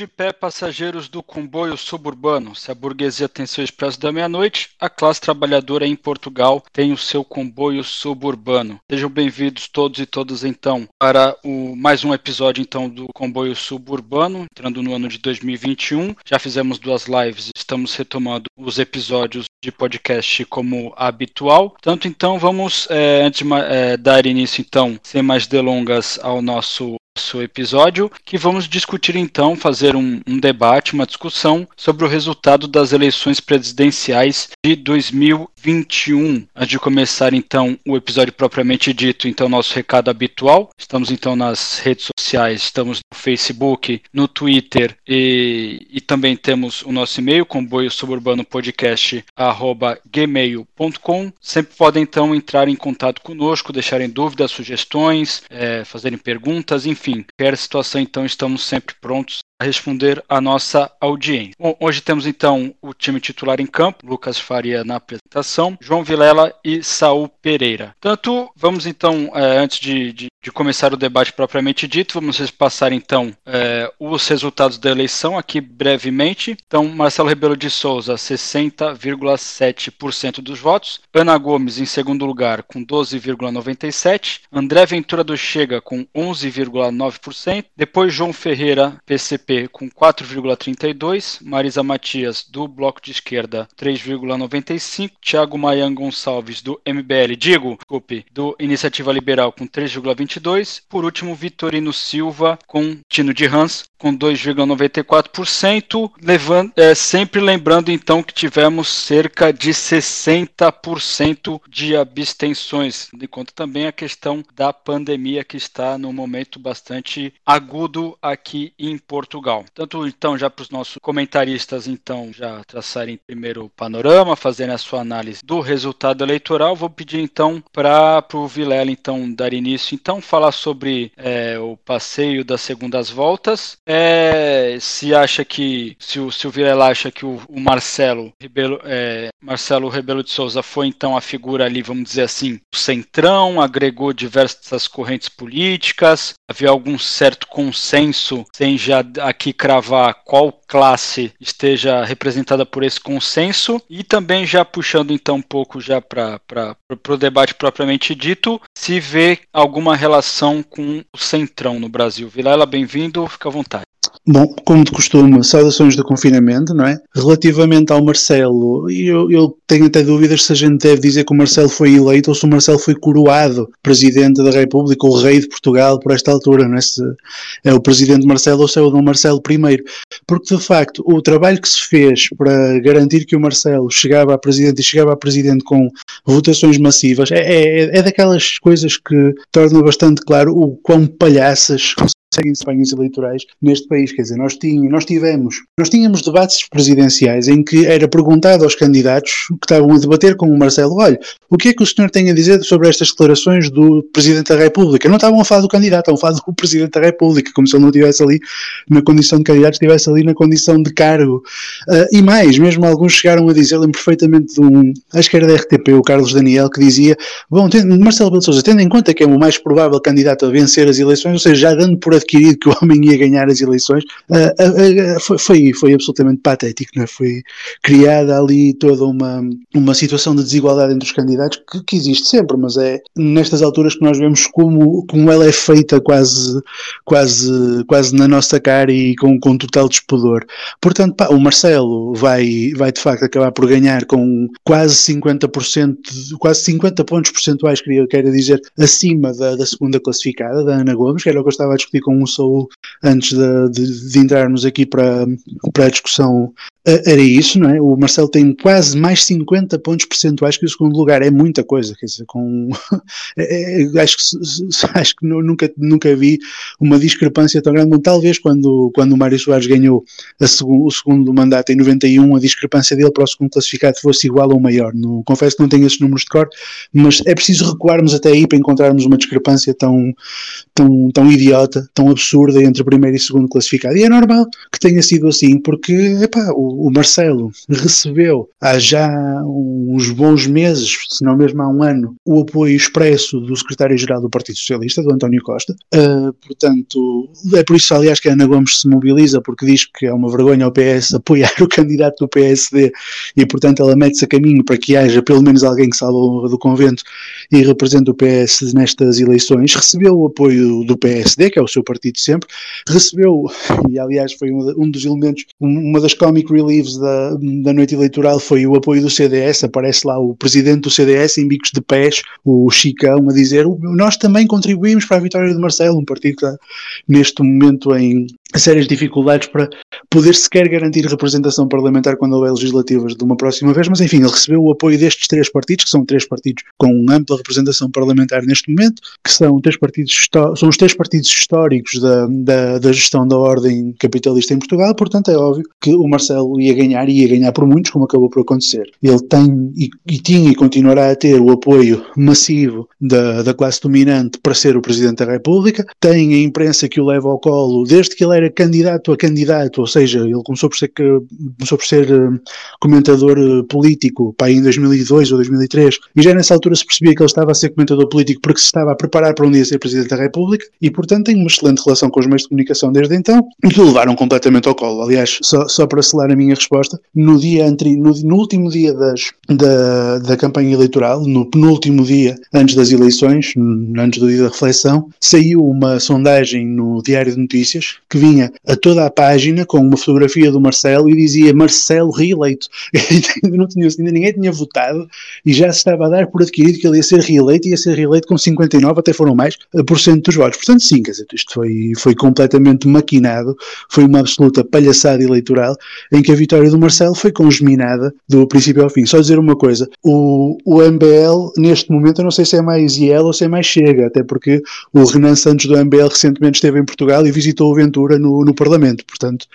de pé, passageiros do comboio suburbano. Se a burguesia tem seu expresso da meia-noite, a classe trabalhadora em Portugal tem o seu comboio suburbano. Sejam bem-vindos todos e todas então para o mais um episódio então do comboio suburbano, entrando no ano de 2021. Já fizemos duas lives, estamos retomando os episódios de podcast como habitual. Tanto então vamos é, antes de é, dar início então, sem mais delongas, ao nosso nosso episódio, que vamos discutir então, fazer um, um, debate, uma discussão sobre o resultado das eleições presidenciais de 2021. Antes de começar então o episódio propriamente dito, então nosso recado habitual, estamos então nas redes sociais, estamos no Facebook, no Twitter e, e também temos o nosso e-mail, comboio suburbano podcast gmail.com. Sempre podem então entrar em contato conosco, deixarem dúvidas, sugestões, é, fazerem perguntas, enfim qualquer situação, então, estamos sempre prontos responder a nossa audiência. Bom, hoje temos então o time titular em campo, Lucas Faria na apresentação, João Vilela e Saul Pereira. Tanto, vamos então, é, antes de, de, de, começar o debate propriamente dito, vamos passar então é, os resultados da eleição aqui brevemente. Então, Marcelo Rebelo de Souza, 60,7% dos votos, Ana Gomes em segundo lugar com 12,97%, André Ventura do Chega com 11,9%, depois João Ferreira, PCP com 4,32, Marisa Matias do Bloco de Esquerda 3,95, Thiago Maian Gonçalves do MBL, digo, desculpe, do Iniciativa Liberal com 3,22, por último Vitorino Silva com Tino de Hans com 2,94%, levando, é, sempre lembrando então que tivemos cerca de 60% de abstenções, de conta também a questão da pandemia que está no momento bastante agudo aqui em Portugal. Tanto então já para os nossos comentaristas então já traçarem primeiro o panorama, fazerem a sua análise do resultado eleitoral, vou pedir então para o Vilela então dar início, então falar sobre é, o passeio das segundas voltas. É, se acha que se o, se o Vilela acha que o, o Marcelo Rebelo, é, Marcelo Rebelo de Souza foi então a figura ali, vamos dizer assim, o centrão, agregou diversas correntes políticas, havia algum certo consenso, sem já aqui cravar qual classe esteja representada por esse consenso, e também já puxando então um pouco já para o debate propriamente dito, se vê alguma relação com o centrão no Brasil. Vilela, bem-vindo, fica à vontade. Bom, como de costume, saudações do confinamento, não é? Relativamente ao Marcelo, eu, eu, tenho até dúvidas se a gente deve dizer que o Marcelo foi eleito ou se o Marcelo foi coroado Presidente da República ou Rei de Portugal por esta altura, não é? Se é o Presidente Marcelo ou se é o Dom Marcelo I. Porque, de facto, o trabalho que se fez para garantir que o Marcelo chegava a Presidente e chegava a Presidente com votações massivas é, é, é daquelas coisas que torna bastante claro o quão palhaças seguem campanhas eleitorais neste país. Quer dizer, nós, tínhamos, nós tivemos, nós tínhamos debates presidenciais em que era perguntado aos candidatos que estavam a debater com o Marcelo, olha, o que é que o senhor tem a dizer sobre estas declarações do Presidente da República? Não estavam a falar do candidato, estavam a falar do Presidente da República, como se ele não estivesse ali na condição de candidato, estivesse ali na condição de cargo. Uh, e mais, mesmo alguns chegaram a dizer, lembro perfeitamente de um, acho que era da RTP, o Carlos Daniel, que dizia, bom, Marcelo Belo tendo em conta que é o mais provável candidato a vencer as eleições, ou seja, já dando por adquirido que o homem ia ganhar as eleições, uh, uh, foi, foi, foi, absolutamente patético, não é? Foi criada ali toda uma, uma situação de desigualdade entre os candidatos que, que, existe sempre, mas é nestas alturas que nós vemos como, como ela é feita quase, quase, quase na nossa cara e com, com total despudor. Portanto, pá, o Marcelo vai, vai de facto acabar por ganhar com quase 50%, quase 50 pontos percentuais, queria, quero dizer, acima da, da segunda classificada, da Ana Gomes, que era o que eu estava a discutir com o Saúl antes de, de, de entrarmos aqui para, para a discussão era isso, não é? O Marcelo tem quase mais 50 pontos percentuais que o segundo lugar, é muita coisa, quer dizer, com é, é, acho que, acho que nunca, nunca vi uma discrepância tão grande, talvez quando, quando o Mário Soares ganhou o segundo mandato em 91, a discrepância dele para o segundo classificado fosse igual ou maior, não, confesso que não tenho esses números de cor, mas é preciso recuarmos até aí para encontrarmos uma discrepância tão, tão, tão idiota, tão absurda entre primeiro e segundo classificado, e é normal que tenha sido assim, porque, epá, o o, Marcelo recebeu há já uns bons meses, se não mesmo há um ano, o apoio expresso do secretário-geral do Partido Socialista, do António Costa. Uh, portanto, é por isso, aliás, que a Ana Gomes se mobiliza, porque diz que é uma vergonha ao PS apoiar o candidato do PSD e, portanto, ela mete-se a caminho para que haja pelo menos alguém que salve a honra do convento e represente o PS nestas eleições. Recebeu o apoio do PSD, que é o seu partido sempre, recebeu, e aliás foi um dos elementos, uma das comic reliefs da, da noite eleitoral foi o apoio do CDS, aparece lá o presidente do CDS em bicos de pés, o Chicão, a dizer nós também contribuímos para a vitória de Marcelo, um partido que está neste momento em sérias dificuldades para poder sequer garantir representação parlamentar quando houver legislativas de uma próxima vez, mas enfim, ele recebeu o apoio destes três partidos, que são três partidos com ampla representação parlamentar neste momento, que são, três partidos, são os três partidos históricos da, da, da gestão da ordem capitalista em Portugal, portanto é óbvio que o Marcelo ia ganhar e ia ganhar por muitos, como acabou por acontecer. Ele tem e, e tinha e continuará a ter o apoio massivo da, da classe dominante para ser o Presidente da República, tem a imprensa que o leva ao colo desde que ele era candidato a candidato, ou seja, ele começou por ser, começou por ser uh, comentador uh, político pá, em 2002 ou 2003, e já nessa altura se percebia que ele estava a ser comentador político porque se estava a preparar para um dia ser Presidente da República, e portanto tem uma excelente relação com os meios de comunicação desde então, e que o levaram completamente ao colo. Aliás, só, só para selar a minha resposta, no dia entre, no, no último dia das, da, da campanha eleitoral, no penúltimo dia antes das eleições, antes do dia da reflexão, saiu uma sondagem no Diário de Notícias que vinha tinha a toda a página com uma fotografia do Marcelo e dizia Marcelo reeleito. não tinha, ainda ninguém tinha votado e já se estava a dar por adquirido que ele ia ser reeleito e ia ser reeleito com 59, até foram mais, por cento dos votos. Portanto, sim, quer dizer, isto foi, foi completamente maquinado, foi uma absoluta palhaçada eleitoral em que a vitória do Marcelo foi congeminada do princípio ao fim. Só dizer uma coisa, o, o MBL, neste momento, eu não sei se é mais IEL ou se é mais Chega, até porque o Renan Santos do MBL recentemente esteve em Portugal e visitou o Ventura no, no Parlamento. Portanto,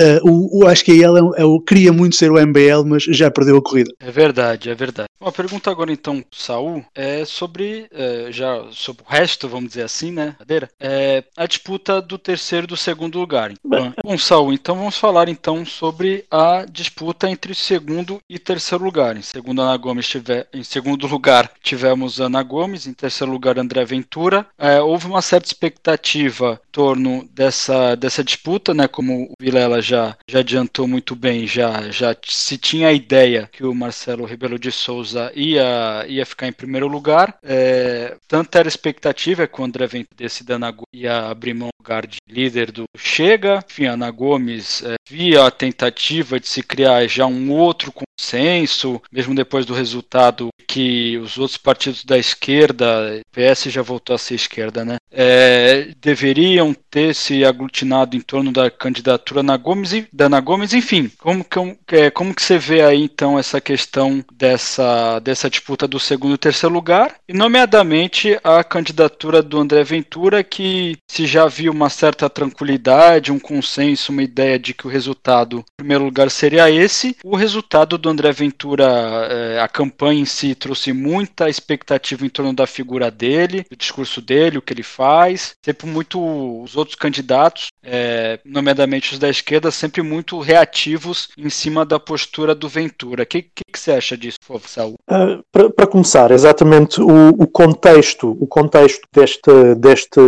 uh, o, o, acho que ele é, é, queria muito ser o MBL, mas já perdeu a corrida. É verdade, é verdade. Uma pergunta agora então, Saul, é sobre é, já sobre o resto, vamos dizer assim, né? É, a disputa do terceiro e do segundo lugar. Bom, bom, Saul, então vamos falar então sobre a disputa entre segundo e terceiro lugar. Em segundo Ana Gomes tiver, em segundo lugar tivemos Ana Gomes, em terceiro lugar André Ventura. É, houve uma certa expectativa em torno dessa dessa disputa, né? Como o Vilela já já adiantou muito bem, já já se tinha a ideia que o Marcelo Rebelo de Souza ia, ia ficar em primeiro lugar. É, tanto era expectativa que o André Ventura desse Dana ia abrir mão do lugar de líder do Chega. Enfim, Ana Gomes é, via a tentativa de se criar já um outro consenso, mesmo depois do resultado que os outros partidos da esquerda, PS já voltou a ser esquerda, né? É, deveriam ter se aglutinado em torno da candidatura na Gomes, da Ana Gomes, enfim, como que, é, como que você vê aí então essa questão dessa, dessa disputa do segundo e terceiro lugar, e nomeadamente a candidatura do André Ventura, que se já viu uma certa tranquilidade, um consenso, uma ideia de que o resultado, em primeiro lugar, seria esse, o resultado do André Ventura, é, a campanha em si trouxe muita expectativa em torno da figura dele, do discurso dele, o que ele faz, sempre muito os outros candidatos, é, nomeadamente os da esquerda, sempre muito reativos em cima da postura do Ventura. O que, que, que, você acha disso, favor, Saúl? Uh, Para começar, exatamente o, o, contexto, o contexto deste, deste,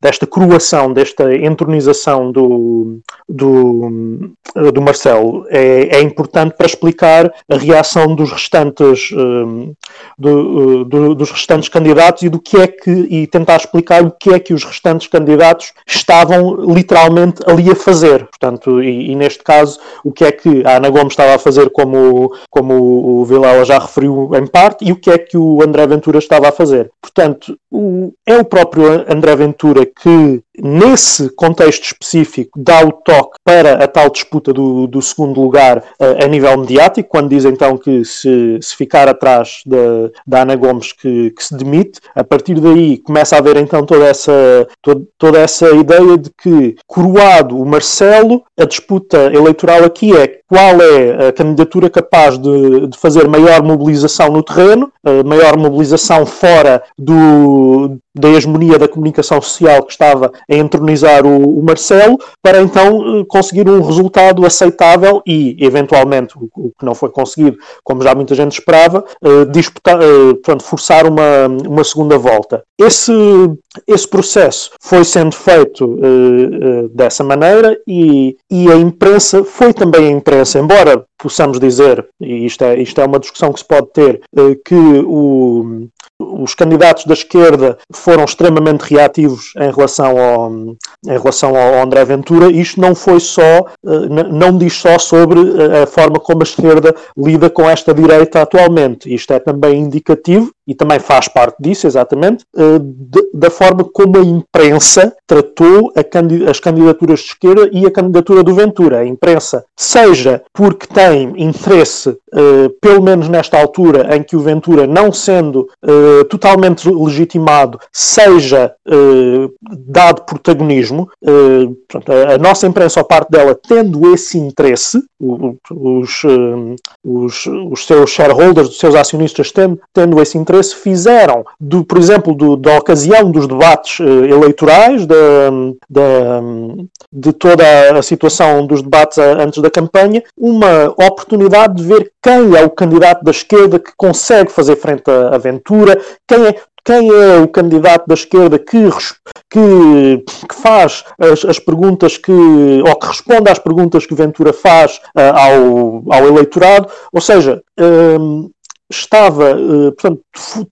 desta coroação, desta entronização do, do, do Marcelo é, é importante para explicar a reação dos restantes, uh, do, do, dos restantes candidatos e do que é que e tentar explicar o que é que os restantes candidatos estavam literalmente ali a fazer. Portanto, e, e, neste caso, o que é que a Ana Gomes estava a fazer, como, como o Vilela já referiu em parte, e o que é que o André Ventura estava a fazer. Portanto, o, é o próprio André Ventura que, nesse contexto específico, dá o toque para a tal disputa do, do segundo lugar a, a nível mediático, quando diz então que se, se ficar atrás da, da Ana Gomes que, que se demite, a partir daí começa a haver então toda essa, toda, essa ideia de que, coroado o Marcelo, a disputa eleitoral aqui é qual é a candidatura capaz de, de fazer maior mobilização no terreno, maior mobilização fora do, da hegemonia da comunicação social que estava a entronizar o, o Marcelo, para então conseguir um resultado aceitável e, eventualmente, o, o que não foi conseguido, como já muita gente esperava, disputar, portanto, forçar uma, uma segunda volta. Esse, esse processo foi sendo feito uh, uh, dessa maneira e, e a imprensa foi também a imprensa, embora possamos dizer, e isto é, isto é uma discussão que se pode ter, uh, que o, os candidatos da esquerda foram extremamente reativos em relação ao, em relação ao André Ventura. Isto não foi só, não diz só sobre a forma como a esquerda lida com esta direita atualmente. Isto é também indicativo e também faz parte disso, exatamente, eh, da forma como a imprensa tratou as candidaturas de esquerda e a candidatura do Ventura. A imprensa, seja porque tem interesse, eh, pelo menos nesta altura, em que o Ventura, não sendo eh, totalmente legitimado, seja dado protagonismo, a nossa imprensa, ou parte dela, tendo esse interesse, os, os, os seus shareholders, os seus acionistas, tendo, tendo esse interesse, se fizeram, do, por exemplo, do, da ocasião dos debates uh, eleitorais, de, de, toda a situação dos debates a, antes da campanha, uma oportunidade de ver quem é o candidato da esquerda que consegue fazer frente à aventura, quem é, quem é o candidato da esquerda que, que, que faz as, as, perguntas que, ou que responde às perguntas que Ventura faz uh, ao, ao eleitorado, ou seja, uh, estava, eh, portanto,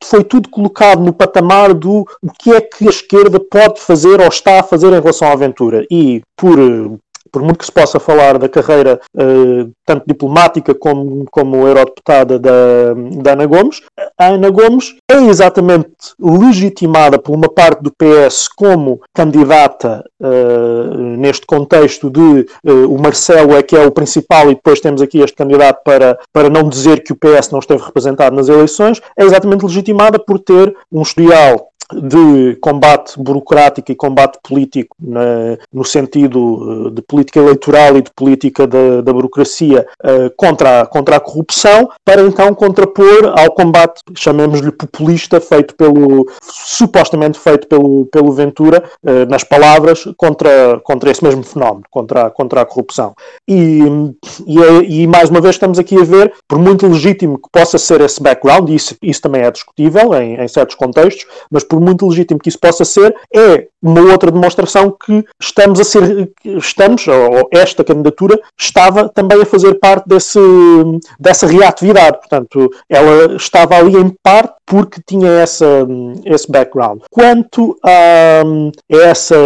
foi tudo colocado no patamar do o que é que a esquerda pode fazer ou está a fazer em relação à aventura. E por eh, por muito que se possa falar da carreira uh, tanto diplomática como, como eurodeputada da, da Ana Gomes, a Ana Gomes é exatamente legitimada por uma parte do PS como candidata uh, neste contexto de uh, o Marcelo é que é o principal e depois temos aqui este candidato para, para não dizer que o PS não esteve representado nas eleições, é exatamente legitimada por ter um historial de combate burocrático e combate político na, no sentido eh, de política eleitoral e de política da, da burocracia uh, contra, a, contra a corrupção, para então contrapor ao combate, chamemos-lhe populista, feito pelo supostamente feito pelo, pelo Ventura, uh, nas palavras, contra, contra esse mesmo fenómeno, contra, contra a corrupção. E, e, e, mais uma vez estamos aqui a ver, por muito legítimo que possa ser esse background, e isso, isso também é discutível em, em certos contextos, mas por por muito legítimo que isso possa ser, é uma outra demonstração que estamos a ser, estamos, ou esta candidatura estava também a fazer parte desse, dessa reatividade. Portanto, ela estava ali em parte porque tinha essa, esse background. Quanto a, a essa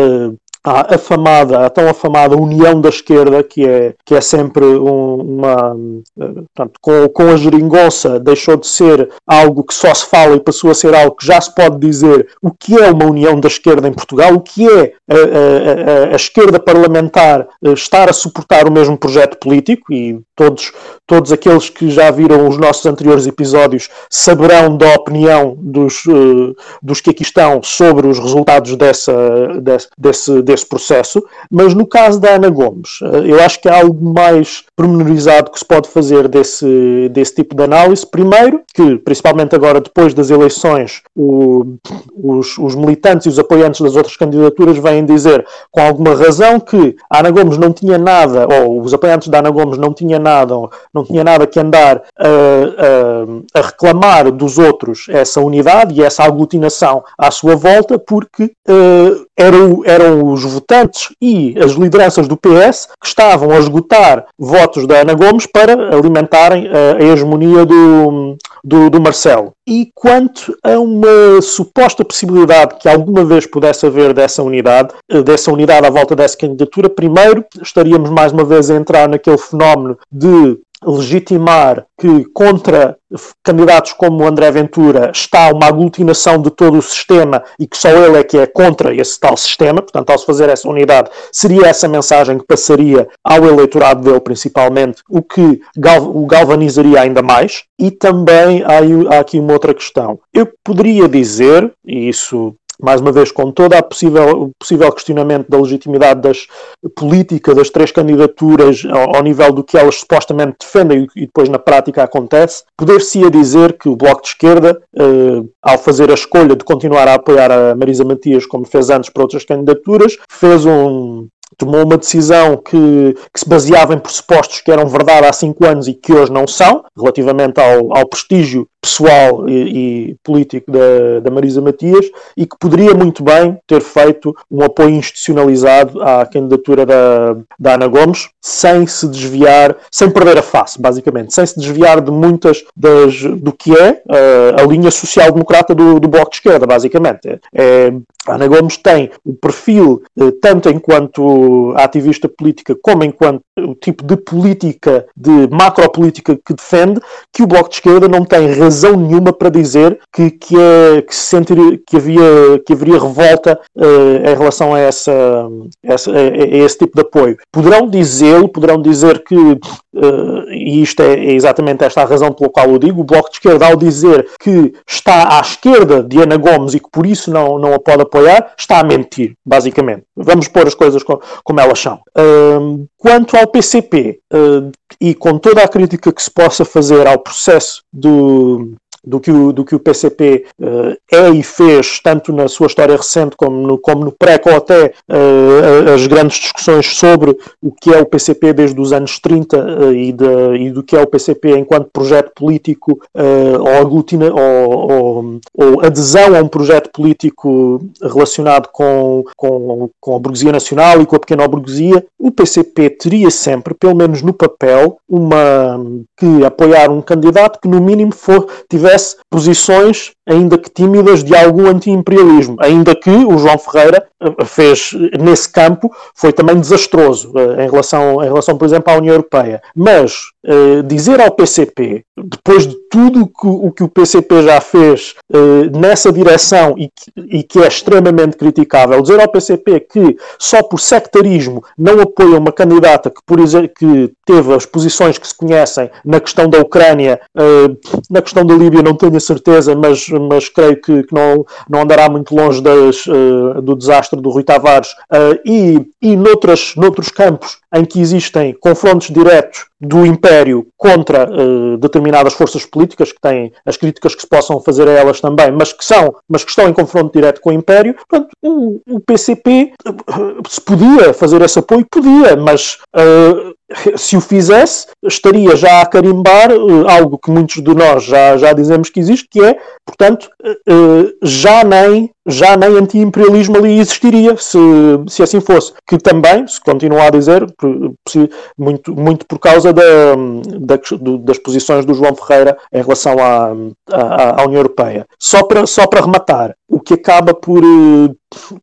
a afamada, a tão afamada união da esquerda, que é, que é sempre um, uma. Portanto, com, com a geringonça deixou de ser algo que só se fala e passou a ser algo que já se pode dizer o que é uma união da esquerda em Portugal, o que é a, a, a, a esquerda parlamentar eh, estar a suportar o mesmo projeto político e todos, todos aqueles que já viram os nossos anteriores episódios saberão da opinião dos, uh, dos que aqui estão sobre os resultados dessa, desse, desse desse processo, mas no caso da Ana Gomes, eh, eu acho que há algo mais pormenorizado que se pode fazer desse, desse tipo de análise. Primeiro, que principalmente agora depois das eleições, o, os, os, militantes e os apoiantes das outras candidaturas vêm dizer com alguma razão que a Ana Gomes não tinha nada, ou os apoiantes da Ana Gomes não tinha nada, não tinha nada que andar a, a, a reclamar dos outros essa unidade e essa aglutinação à sua volta, porque eram, eram os votantes e as lideranças do PS que estavam a esgotar votos da Ana Gomes para alimentarem a, a hegemonia do, do, do, Marcelo. E quanto a uma suposta possibilidade que alguma vez pudesse haver dessa unidade, dessa unidade à volta dessa candidatura, primeiro estaríamos mais uma vez a entrar naquele fenómeno de legitimar que contra candidatos como André Ventura está uma aglutinação de todo o sistema e que só ele é que é contra esse tal sistema, portanto, ao se fazer essa unidade, seria essa mensagem que passaria ao eleitorado dele, principalmente, o que o galvanizaria ainda mais. E também há, há aqui uma outra questão. Eu poderia dizer, e isso mais uma vez, com toda a possível, possível questionamento da legitimidade das política das três candidaturas ao, ao nível do que elas supostamente defendem e, e depois na prática acontece, poder-se-ia dizer que o Bloco de Esquerda, eh, ao fazer a escolha de continuar a apoiar a Marisa Matias como fez antes para outras candidaturas, fez um, tomou uma decisão que, que, se baseava em pressupostos que eram verdade há cinco anos e que hoje não são, relativamente ao, ao prestígio pessoal e, e político da, da, Marisa Matias, e que poderia muito bem ter feito um apoio institucionalizado à candidatura da, da Ana Gomes, sem se desviar, sem perder a face, basicamente, sem se desviar de muitas das, do que é uh, a linha social-democrata do, do Bloco de Esquerda, basicamente. É, a Ana Gomes tem o perfil, uh, tanto enquanto ativista política, como enquanto o tipo de política, de macropolítica que defende, que o Bloco de Esquerda não tem razão nenhuma para dizer que, que, é, que, se sentiria, que, havia, que haveria revolta uh, em relação a, essa, essa a, a, esse tipo de apoio. Poderão dizê-lo, poderão dizer que, uh, e isto é, é, exatamente esta a razão pela qual eu digo, o Bloco de Esquerda, ao dizer que está à esquerda de Ana Gomes e que por isso não, não a pode apoiar, está a mentir, basicamente. Vamos pôr as coisas como, como elas são. Uh, quanto ao PCP, e com toda a crítica que se possa fazer ao processo do, do que o, do que o PCP uh, eh, é e fez, tanto na sua história recente como no, como no pré ou até uh, as grandes discussões sobre o que é o PCP desde os anos 30 uh, eh, e, de, e, do que é o PCP enquanto projeto político ou, aglutina, ou, ou, ou, adesão a um projeto político relacionado com, com, com a burguesia nacional e com a pequena burguesia, o PCP teria sempre, pelo menos no papel, uma que apoiar um candidato que no mínimo for, tivesse tivesse posições, ainda que tímidas, de algum anti-imperialismo, ainda que o João Ferreira eh, fez nesse campo foi também desastroso eh, em relação, em relação por exemplo, à União Europeia. Mas dizer ao PCP, depois de tudo que, o que o PCP já fez nessa direção e que, e que, é extremamente criticável, dizer ao PCP que só por sectarismo não apoia uma candidata que, por exemplo, que teve as posições que se conhecem na questão da Ucrânia, na questão da Líbia não tenho a certeza, mas, mas creio que, que não, não andará muito longe das, do desastre do Rui Tavares e, e noutras, noutros campos em que existem confrontos diretos do Império contra uh, determinadas forças políticas que têm as críticas que se possam fazer a elas também, mas que são, mas que estão em confronto direto com o Império. Portanto, o, o PCP uh, se podia fazer esse apoio, podia, mas uh, se o fizesse, estaria já a carimbar algo que muitos de nós já, já dizemos que existe, que é, portanto, já nem já nem anti-imperialismo ali existiria, se, se assim fosse. Que também, se continuar a dizer, muito, muito por causa da, da, das posições do João Ferreira em relação à, à, à União Europeia. Só para, só para rematar, o que acaba por,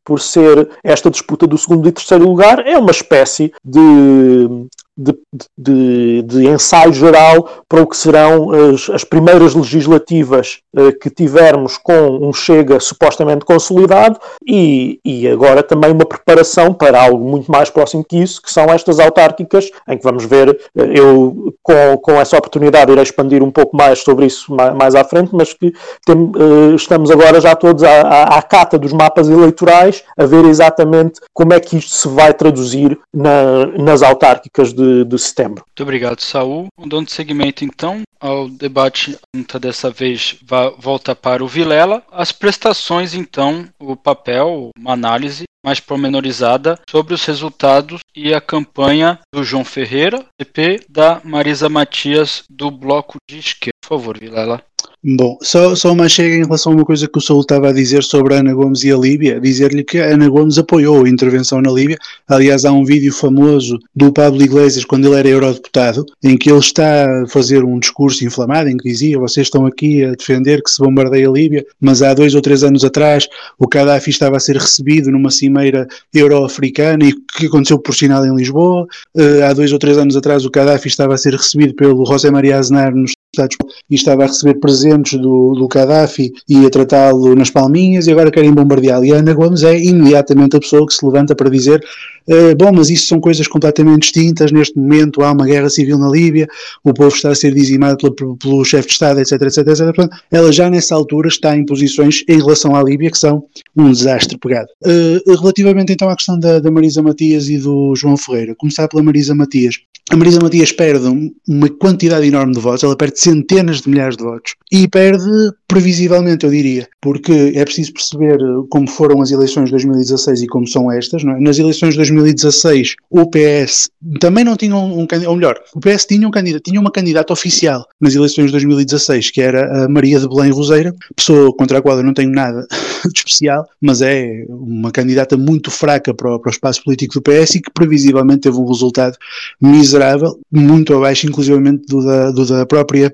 por ser esta disputa do segundo e terceiro lugar é uma espécie de de, de, de, ensaio geral para o que serão as, as primeiras legislativas eh, que tivermos com um Chega supostamente consolidado e, e agora também uma preparação para algo muito mais próximo que isso, que são estas autárquicas, em que vamos ver, eh, eu com, com essa oportunidade irei expandir um pouco mais sobre isso mais, mais à frente, mas que tem, eh, estamos agora já todos à, à, à, cata dos mapas eleitorais a ver exatamente como é que isto se vai traduzir na, nas autárquicas de de, setembro. Muito obrigado, Saul. Dando seguimento, então, ao debate, dessa vez volta para o Vilela. As prestações, então, o papel, uma análise mais pormenorizada sobre os resultados e a campanha do João Ferreira, CP, da Marisa Matias, do Bloco de Esquerda. Favor, Vilela. Bom, só, só uma chega em relação a uma coisa que o Saul estava a dizer sobre a Ana Gomes e a Líbia, dizer-lhe que a Ana Gomes apoiou a intervenção na Líbia. Aliás, há um vídeo famoso do Pablo Iglesias, quando ele era eurodeputado, em que ele está a fazer um discurso inflamado, em que dizia: Vocês estão aqui a defender que se bombardeia a Líbia, mas há dois ou três anos atrás o Gaddafi estava a ser recebido numa cimeira euro-africana e que aconteceu por sinal em Lisboa. Uh, há dois ou três anos atrás o Gaddafi estava a ser recebido pelo José Maria Aznar nos deputados e estava a receber presentes do, do Gaddafi e a tratá-lo nas palminhas e agora querem bombardeá-lo. E a Ana Gomes é imediatamente a pessoa que se levanta para dizer uh, bom, mas isso são coisas completamente distintas, neste momento há uma guerra civil na Líbia, o povo está a ser dizimado pelo, pelo chefe de Estado, etc, etc, etc. Portanto, ela já nessa altura está em posições em relação à Líbia que são um desastre pegado. Uh, relativamente então à questão da, da Marisa Matias e do João Ferreira, começar pela Marisa Matias. A Marisa Matias perde uma quantidade enorme de votos, ela perde centenas de milhares de votos e perde previsivelmente, eu diria, porque é preciso perceber como foram as eleições de 2016 e como são estas. É? Nas eleições de 2016, o PS também não tinha um, um ou melhor, o PS tinha, um candidato, tinha uma candidata oficial nas eleições de 2016, que era a Maria de Belém Roseira, pessoa contra a qual eu não tenho nada de especial, mas é uma candidata muito fraca para o, para o espaço político do PS e que previsivelmente teve um resultado miserável, muito abaixo, inclusivamente do da, do da própria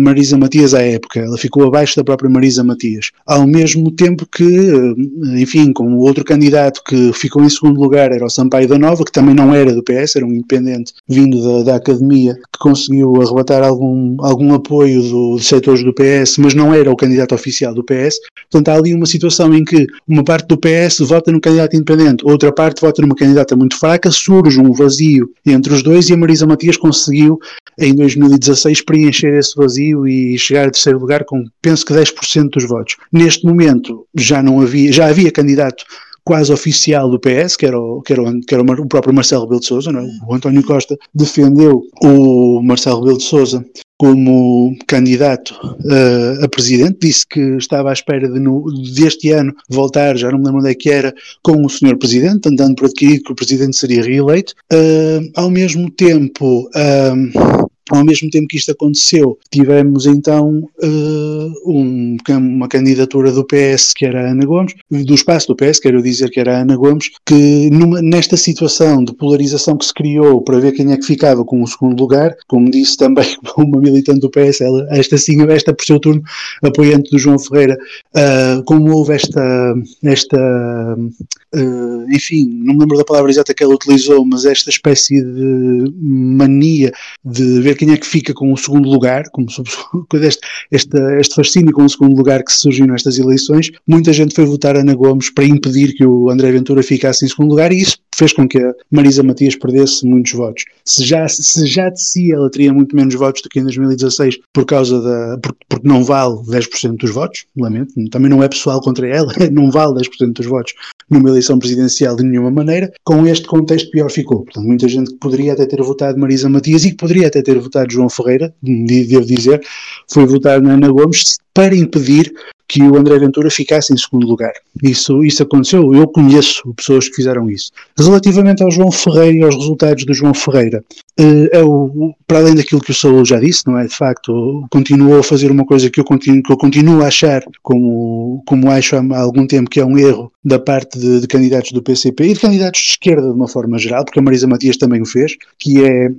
Marisa Matias à época. Ela ficou abaixo da própria Marisa Matias. Ao mesmo tempo que, eh, enfim, como o outro candidato que ficou em segundo lugar era o Sampaio da Nova, que também não era do PS, era um independente vindo da, da academia, que conseguiu arrebatar algum, algum apoio do, dos setores do PS, mas não era o candidato oficial do PS. Portanto, há ali uma situação em que uma parte do PS vota no candidato independente, outra parte vota numa candidata muito fraca, surge um vazio entre os dois e a Marisa Matias conseguiu, em 2016, preencher esse vazio vazio e chegar a terceiro lugar com penso que 10% dos votos. Neste momento já não havia, já havia candidato quase oficial do PS, que era o, que era o, que era o próprio Marcelo Rebelo de Sousa, é? o António Costa defendeu o Marcelo Rebelo de Sousa como candidato uh, a presidente, disse que estava à espera de no, deste ano voltar, já não me lembro onde é que era, com o senhor presidente, andando por adquirir que o presidente seria reeleito. Uh, ao mesmo tempo, uh, ao mesmo tempo que isto aconteceu, tivemos então uh, um, uma candidatura do PS, que era a Ana Gomes, do espaço do PS, quero dizer que era a Ana Gomes, que numa, nesta situação de polarização que se criou para ver quem é que ficava com o segundo lugar, como disse também uma militante do PS, ela, esta sim, esta por seu turno, apoiante do João Ferreira, uh, como houve esta, esta uh, enfim, não me lembro da palavra exata que ela utilizou, mas esta espécie de mania de ver quem é que fica com o segundo lugar, como este, este, este fascínio com o segundo lugar que surgiu nestas eleições, muita gente foi votar Ana Gomes para impedir que o André Ventura ficasse em segundo lugar e isso fez com que a Marisa Matias perdesse muitos votos. Se já, se já de si ela teria muito menos votos do que em 2016 por causa da. porque, não vale 10% dos votos, lamento, também não é pessoal contra ela, não vale 10% dos votos numa eleição presidencial de nenhuma maneira, com este contexto pior ficou. Portanto, muita gente que poderia até ter votado Marisa Matias e que poderia até ter votado João Ferreira, devo dizer, foi votar na Ana Gomes para impedir que o André Ventura ficasse em segundo lugar. Isso, isso aconteceu, eu conheço pessoas que fizeram isso. Relativamente ao João Ferreira e aos resultados do João Ferreira, eh, é o, para além daquilo que o Saúl já disse, não é? De facto, continuou a fazer uma coisa que eu continuo, que eu continuo a achar, como, como acho há algum tempo, que é um erro da parte de, de candidatos do PCP e de candidatos de esquerda de uma forma geral, porque a Marisa Matias também o fez, que é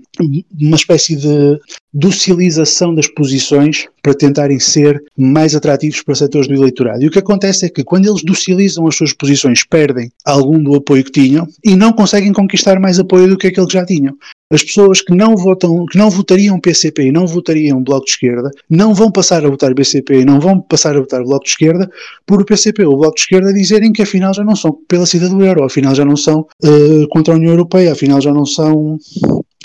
uma espécie de docilização das posições para tentarem ser mais atrativos para setores do eleitorado. E o que acontece é que quando eles docilizam as suas posições, perdem algum do apoio que tinham e não conseguem conquistar mais apoio do que aquele que já tinham. As pessoas que não votam, que não votariam PCP e não votariam Bloco de Esquerda, não vão passar a votar BCP e não vão passar a votar Bloco de Esquerda por o PCP ou o Bloco de Esquerda dizerem que afinal já não são pela saída do euro, afinal já não são uh, contra a União Europeia, afinal já não são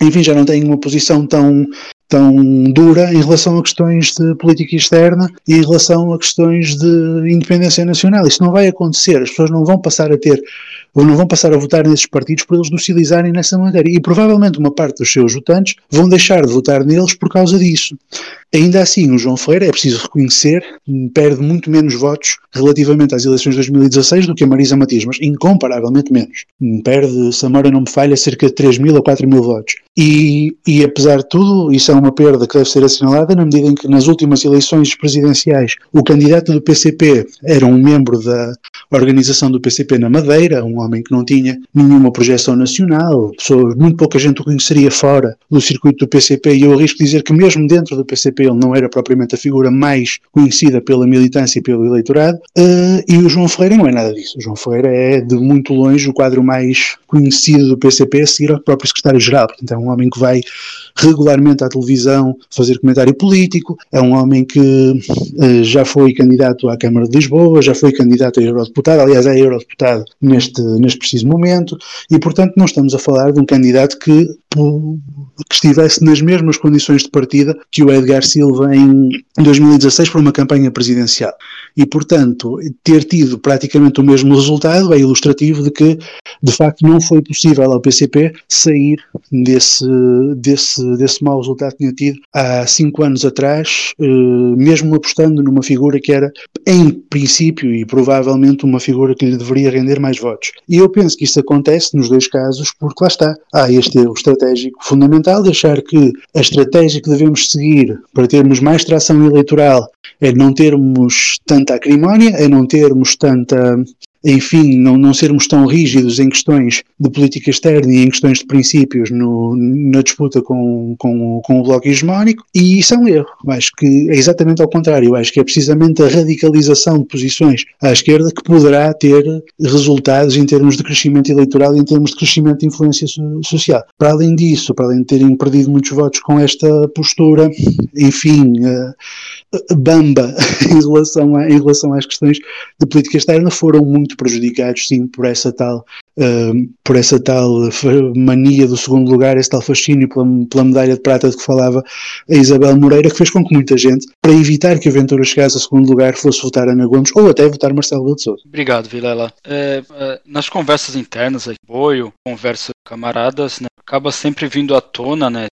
enfim, já não têm uma posição tão tão dura em relação a questões de política externa e em relação a questões de independência nacional. Isso não vai acontecer, as pessoas não vão passar a ter ou não vão passar a votar nesses partidos por eles docilizarem nessa matéria. E provavelmente uma parte dos seus votantes vão deixar de votar neles por causa disso. Ainda assim, o João Ferreira, é preciso reconhecer, perde muito menos votos relativamente às eleições de 2016 do que a Marisa Matias, mas incomparavelmente menos. Perde, se a memória não me falha, cerca de 3 mil ou 4 mil votos. E, e apesar de tudo, isso é uma perda que deve ser assinalada na medida em que nas últimas eleições presidenciais o candidato do PCP era um membro da organização do PCP na Madeira, um homem que não tinha nenhuma projeção nacional, pessoas, muito pouca gente o conheceria fora do circuito do PCP e eu arrisco dizer que mesmo dentro do PCP ele não era propriamente a figura mais conhecida pela militância e pelo eleitorado, uh, e o João Ferreira não é nada disso. O João Ferreira é de muito longe o quadro mais conhecido do PCP a seguir ao próprio secretário-geral, portanto é um homem que vai regularmente à televisão fazer comentário político, é um homem que uh, já foi candidato à Câmara de Lisboa, já foi candidato a eurodeputado, aliás é eurodeputado neste, neste preciso momento, e portanto não estamos a falar de um candidato que, que estivesse nas mesmas condições de partida que o Edgar Silva em 2016 para uma campanha presidencial. E portanto, ter tido praticamente o mesmo resultado é ilustrativo de que de facto não foi possível ao PCP sair desse, desse, desse mau resultado que tinha tido há cinco anos atrás, eh, mesmo apostando numa figura que era, em princípio e provavelmente, uma figura que lhe deveria render mais votos. E eu penso que isso acontece nos dois casos, porque lá está, há este erro estratégico fundamental achar que a estratégia que devemos seguir para termos mais tração eleitoral é não termos tanta acrimónia, é não termos tanta enfim, não, não sermos tão rígidos em questões de política externa e em questões de princípios no, na disputa com, com, com o bloco hegemónico, e isso é um erro. Acho que é exatamente ao contrário. Acho que é precisamente a radicalização de posições à esquerda que poderá ter resultados em termos de crescimento eleitoral e em termos de crescimento de influência social. Para além disso, para além de terem perdido muitos votos com esta postura, enfim, uh, bamba em relação, a, em relação às questões de política externa, foram muito muito prejudicados, sim, por essa tal, por essa tal mania do segundo lugar, esse tal fascínio pela, pela, medalha de prata de que falava a Isabel Moreira, que fez com que muita gente, para evitar que a Ventura chegasse a segundo lugar, fosse votar Ana Gomes ou até votar Marcelo Belo de Sousa. Obrigado, Vilela. É, é, nas conversas internas, apoio, conversa camaradas, né, acaba sempre vindo à tona, né,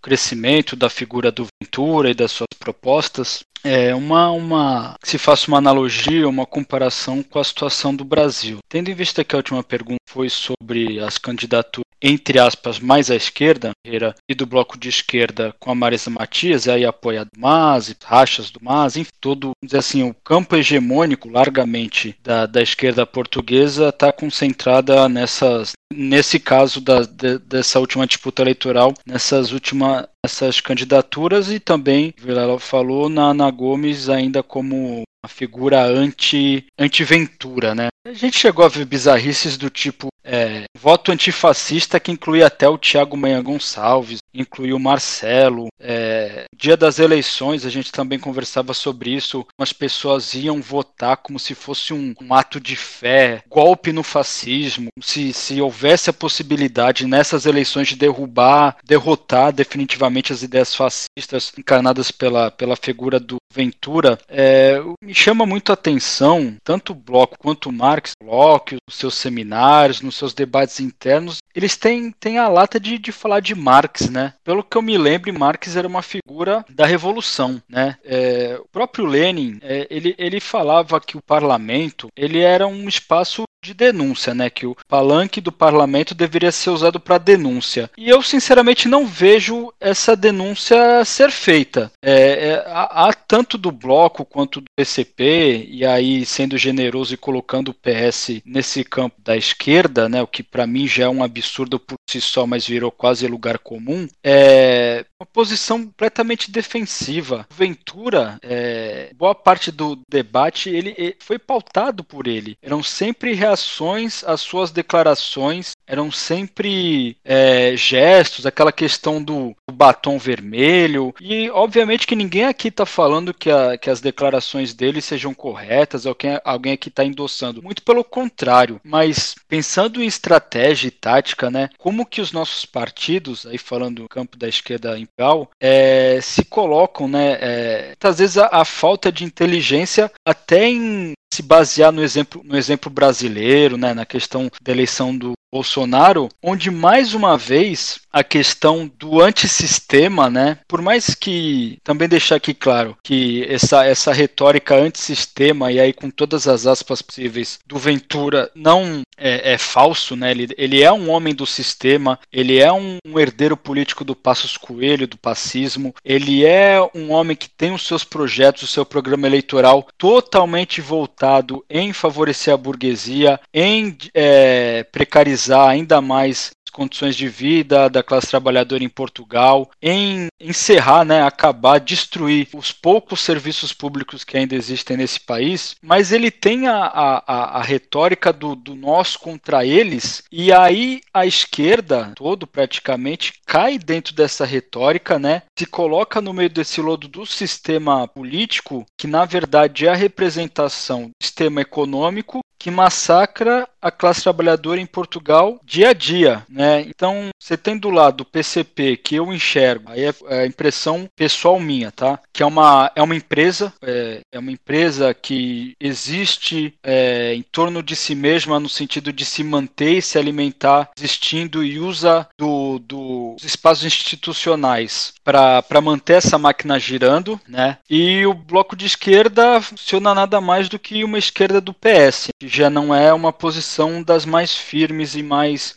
crescimento da figura do Ventura e das suas propostas, é uma, uma se faça uma analogia, uma comparação com a situação do Brasil. Tendo em vista que a última pergunta foi sobre as candidaturas entre aspas mais à esquerda e do bloco de esquerda com a Marisa Matias, aí apoia do MAS, rachas do MAS, enfim, todo, assim, o campo hegemônico largamente da, da esquerda portuguesa está concentrada nessas nesse caso da, de, dessa última disputa eleitoral, nessas últimas essas candidaturas e também, Vilela falou, na Ana Gomes ainda como uma figura anti, anti-Ventura, né? A gente chegou a ver bizarrices do tipo é, voto antifascista que inclui até o Tiago Manhã Gonçalves, inclui o Marcelo. É, dia das eleições, a gente também conversava sobre isso. As pessoas iam votar como se fosse um, um ato de fé, golpe no fascismo. Se, se houvesse a possibilidade nessas eleições de derrubar, derrotar definitivamente as ideias fascistas encarnadas pela, pela figura do Ventura, é, me chama muito a atenção, tanto o Bloco quanto o Marx, Bloco, nos seus seminários, nos seus debates internos, eles têm, têm a lata de, de falar de Marx, né? Pelo que eu me lembro, Marx era uma figura da revolução, né? É, o próprio Lenin, é, ele, ele falava que o parlamento ele era um espaço de denúncia, né? Que o palanque do parlamento deveria ser usado para denúncia. E eu, sinceramente, não vejo essa denúncia ser feita. É, é, há, tanto do bloco quanto do PCP, e aí sendo generoso e colocando o PS nesse campo da esquerda, né? O que para mim já é um absurdo por si só, mas virou quase lugar comum. É uma posição completamente defensiva. Ventura, é, boa parte do debate, ele, ele foi pautado por ele. Eram sempre reações às suas declarações eram sempre é, gestos, aquela questão do, do, batom vermelho. E obviamente que ninguém aqui está falando que, a, que, as declarações dele sejam corretas, ou que alguém aqui está endossando. Muito pelo contrário. Mas pensando em estratégia e tática, né? Como que os nossos partidos, aí falando do campo da esquerda imperial, é, se colocam, né? É, vezes a, a falta de inteligência até em se basear no exemplo, no exemplo brasileiro, né, na questão da eleição do Bolsonaro, onde mais uma vez a questão do antissistema, né? Por mais que também deixar aqui claro que essa, essa retórica antissistema, e aí com todas as aspas possíveis, do Ventura não é, é falso, né? Ele, ele é um homem do sistema, ele é um, um herdeiro político do Passos Coelho, do pacismo, ele é um homem que tem os seus projetos, o seu programa eleitoral totalmente voltado em favorecer a burguesia, em é, precarizar ainda mais condições de vida da classe trabalhadora em Portugal, em encerrar, né, acabar, destruir os poucos serviços públicos que ainda existem nesse país, mas ele tem a, a, a retórica do, do nós contra eles, e aí a esquerda, todo praticamente, cai dentro dessa retórica, né, se coloca no meio desse lodo do sistema político, que na verdade é a representação do sistema econômico que massacra a classe trabalhadora em Portugal dia a dia, né? Então, você tem do lado o PCP que eu enxergo, aí é, é a impressão pessoal minha, tá? Que é uma, é uma empresa, é, é uma empresa que existe é, em torno de si mesma no sentido de se manter e se alimentar existindo e usa do, do, dos espaços institucionais para manter essa máquina girando, né? E o bloco de esquerda funciona nada mais do que uma esquerda do PS, que já não é uma posição das mais firmes e mais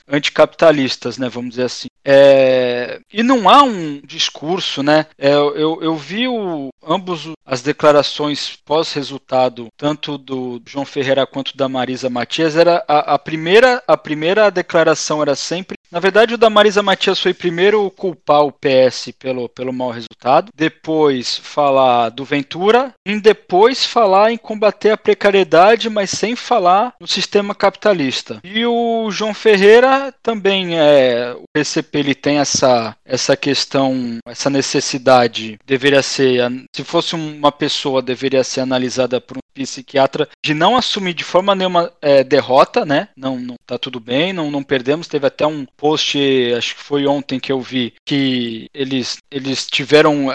anticapitalistas, né? Vamos dizer assim. É, e não há um discurso, né? É, eu, eu vi o, ambos as declarações pós-resultado, tanto do João Ferreira quanto da Marisa Matias, era a, a, primeira a primeira declaração era sempre, na verdade o da Marisa Matias foi primeiro culpar o PS pelo, pelo mau resultado, depois falar do Ventura e depois falar em combater a precariedade, mas sem falar no sistema capitalista. E o João Ferreira também é o PCP ele tem essa, essa questão, essa necessidade, deveria ser, se fosse uma pessoa, deveria ser analisada por psiquiatra de não assumir de forma nenhuma é, derrota, né? Não, não tá tudo bem, não, não perdemos. Teve até um post, acho que foi ontem que eu vi, que eles, eles tiveram, uh,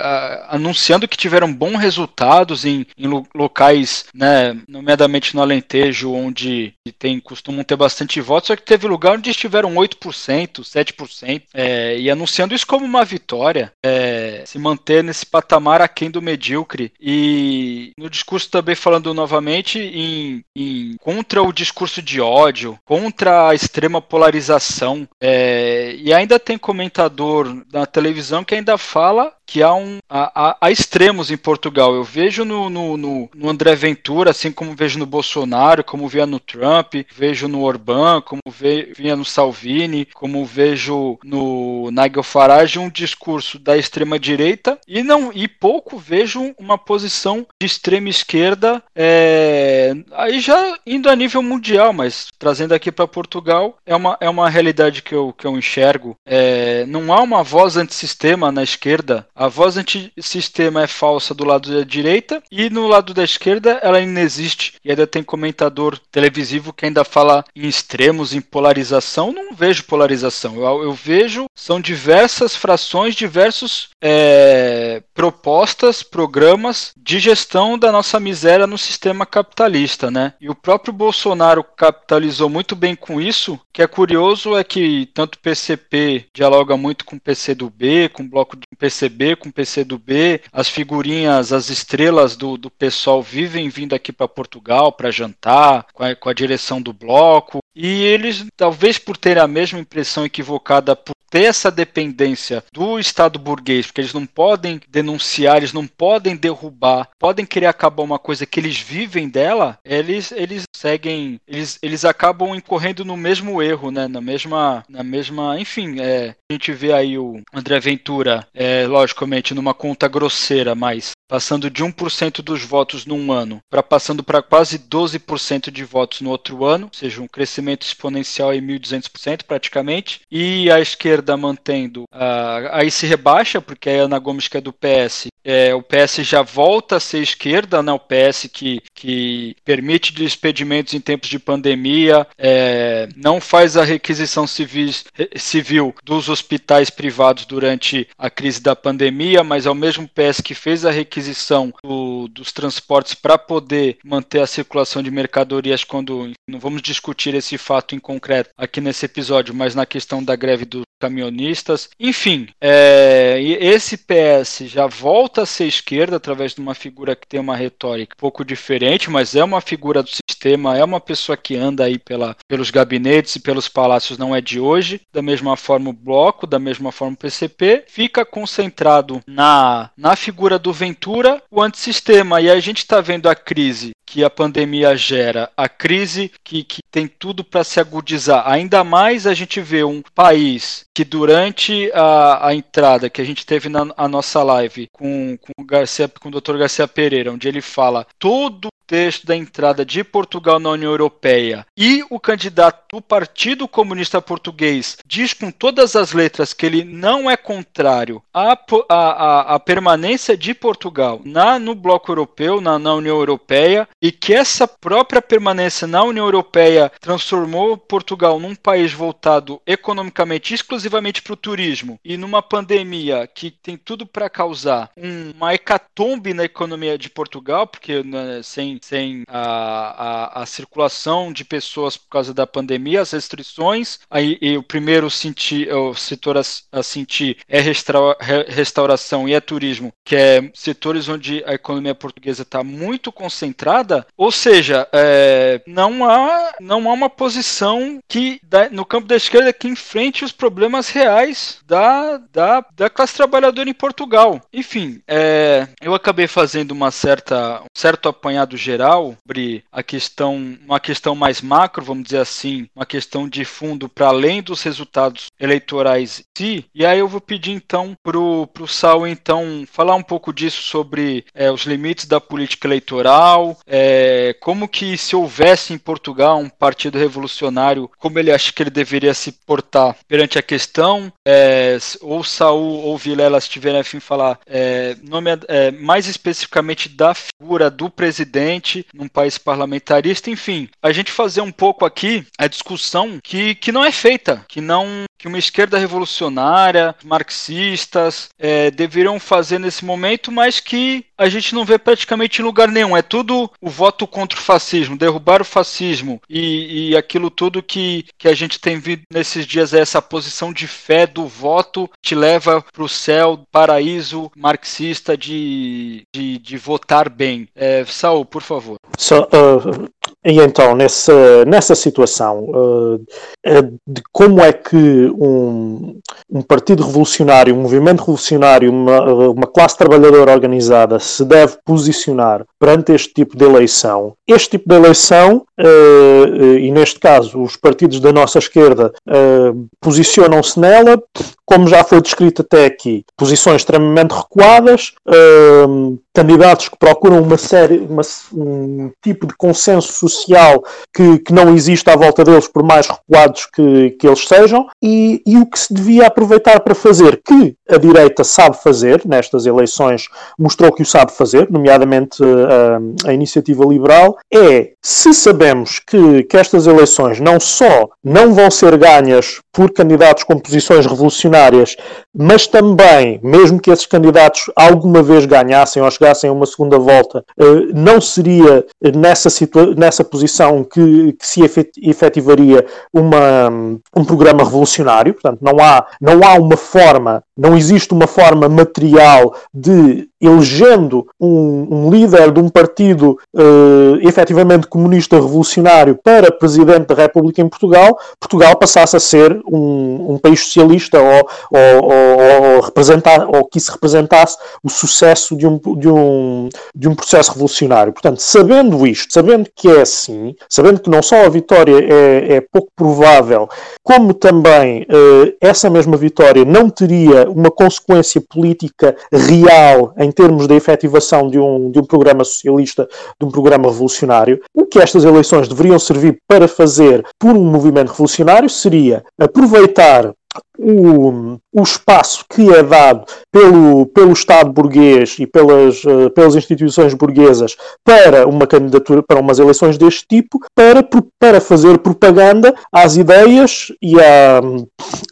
anunciando que tiveram bons resultados em, em locais, né? Nomeadamente no Alentejo, onde tem, costumam ter bastante votos, só que teve lugar onde estiveram 8%, 7%, é, e anunciando isso como uma vitória, é, se manter nesse patamar aquém do medíocre. E no discurso também falando novamente em, em, contra o discurso de ódio, contra a extrema polarização. É, e ainda tem comentador na televisão que ainda fala que há, um, há, há, extremos em Portugal. Eu vejo no, no, no, no, André Ventura, assim como vejo no Bolsonaro, como via no Trump, vejo no Orbán, como ve, via no Salvini, como vejo no Nigel Farage, um discurso da extrema direita e não e pouco vejo uma posição de extrema esquerda é, aí já indo a nível mundial, mas trazendo aqui para Portugal, é uma, é uma realidade que eu, que eu enxergo. É, não há uma voz antissistema na esquerda. A voz antissistema é falsa do lado da direita e no lado da esquerda ela ainda existe. E ainda tem comentador televisivo que ainda fala em extremos, em polarização. Não vejo polarização. Eu, eu vejo, são diversas frações, diversos é, propostas, programas de gestão da nossa miséria no sistema capitalista, né? E o próprio Bolsonaro capitalizou muito bem com isso. O que é curioso é que tanto o PCP dialoga muito com o PCdoB, com o bloco do PCB, com o PCdoB, as figurinhas, as estrelas do, do pessoal vivem vindo aqui para Portugal para jantar com a, com a direção do bloco. E eles, talvez por terem a mesma impressão equivocada por ter essa dependência do Estado burguês, porque eles não podem denunciar, eles não podem derrubar, podem querer acabar uma coisa que eles vivem dela, eles, eles seguem, eles, eles acabam incorrendo no mesmo erro, né? Na mesma, na mesma, enfim, é, a gente vê aí o André Ventura, é, logicamente numa conta grosseira, mas passando de 1% dos votos num ano para passando para quase 12% de votos no outro ano, ou seja, um crescimento exponencial em 1.200% praticamente, e a esquerda mantendo, uh, aí se rebaixa, porque a Ana Gomes, que é do PS, é, o PS já volta a ser esquerda, né? o PS que, que permite despedimentos em tempos de pandemia, é, não faz a requisição civis, civil dos hospitais privados durante a crise da pandemia, mas é o mesmo PS que fez a requisição do, dos transportes para poder manter a circulação de mercadorias quando não vamos discutir esse fato em concreto aqui nesse episódio, mas na questão da greve dos caminhonistas. Enfim, é, esse PS já volta a ser esquerda através de uma figura que tem uma retórica um pouco diferente, mas é uma figura do sistema, é uma pessoa que anda aí pela, pelos gabinetes e pelos palácios, não é de hoje. Da mesma forma o Bloco, da mesma forma o PCP, fica concentrado na, na figura do Ventura, o antissistema. E a gente está vendo a crise que a pandemia gera, a crise que, que tem tudo para se agudizar. Ainda mais a gente vê um país que durante a, a entrada que a gente teve na nossa live com, com, o Garcia, com o Dr. Garcia Pereira, onde ele fala todo texto da entrada de Portugal na União Europeia e o candidato do Partido Comunista Português diz com todas as letras que ele não é contrário à, à, à permanência de Portugal na, no bloco europeu, na, na União Europeia, e que essa própria permanência na União Europeia transformou Portugal num país voltado economicamente exclusivamente para o turismo e numa pandemia que tem tudo para causar uma hecatombe na economia de Portugal, porque né, sem sem, a, a, a, circulação de pessoas por causa da pandemia, as restrições. Aí o primeiro sentir, o setor a, a sentir é restaura, restauração e é turismo, que é setores onde a economia portuguesa está muito concentrada. Ou seja, é, não, há, não há uma posição que no campo da esquerda que enfrente os problemas reais da, da, da classe trabalhadora em Portugal. Enfim, é, eu acabei fazendo uma certa, um certo apanhado geral sobre a questão, uma questão mais macro, vamos dizer assim, uma questão de fundo para além dos resultados eleitorais em si. E aí eu vou pedir então para o Sal então falar um pouco disso sobre é, os limites da política eleitoral, é, como que se houvesse em Portugal um partido revolucionário, como ele acha que ele deveria se portar perante a questão, é, ou Saul ou Vilela se tiverem a fim falar é, nome, é, mais especificamente da figura do presidente num país parlamentarista, enfim, a gente fazer um pouco aqui a discussão que, que não é feita, que não que uma esquerda revolucionária, marxistas é, deveriam fazer nesse momento, mas que a gente não vê praticamente em lugar nenhum. É tudo o voto contra o fascismo, derrubar o fascismo e, e aquilo tudo que, que a gente tem visto nesses dias é essa posição de fé do voto te leva para o céu, paraíso marxista de, de, de votar bem. É, Saul, por favor. So, uh, e então, nessa, nessa situação, uh, de como é que um, um partido revolucionário, um movimento revolucionário, uma, uma classe trabalhadora organizada se deve posicionar perante este tipo de eleição, este tipo de eleição, uh, e neste caso os partidos da nossa esquerda uh, posicionam-se nela, como já foi descrito até aqui, posições extremamente recuadas, uh, candidatos que procuram uma série, uma, um tipo de consenso social que, que não existe à volta deles, por mais recuados que, que eles sejam, e, e o que se devia aproveitar para fazer, que a direita sabe fazer, nestas eleições mostrou que o sabe fazer, nomeadamente a, a iniciativa liberal, é se sabemos que, que estas eleições não só não vão ser ganhas por candidatos com posições revolucionárias, mas também, mesmo que esses candidatos alguma vez ganhassem ou chegassem a uma segunda volta, eh, não seria nessa, nessa posição que, que se efetivaria uma, um programa revolucionário. Portanto, não há, não há uma forma, não existe uma forma material de elegendo um, um, líder de um partido uh, efetivamente comunista revolucionário para presidente da República em Portugal, Portugal passasse a ser um, um país socialista ou, ou, ou, ou, representar, ou que se representasse o sucesso de um, de, um, de um processo revolucionário. Portanto, sabendo isto, sabendo que é assim, sabendo que não só a vitória é, é pouco provável, como também uh, essa mesma vitória não teria uma consequência política real em em termos da efetivação de um, de um programa socialista, de um programa revolucionário, o que estas eleições deveriam servir para fazer por um movimento revolucionário seria aproveitar o, o espaço que é dado pelo, pelo Estado burguês e pelas, uh, pelas instituições burguesas para uma candidatura, para umas eleições deste tipo, para, para fazer propaganda às ideias e, à,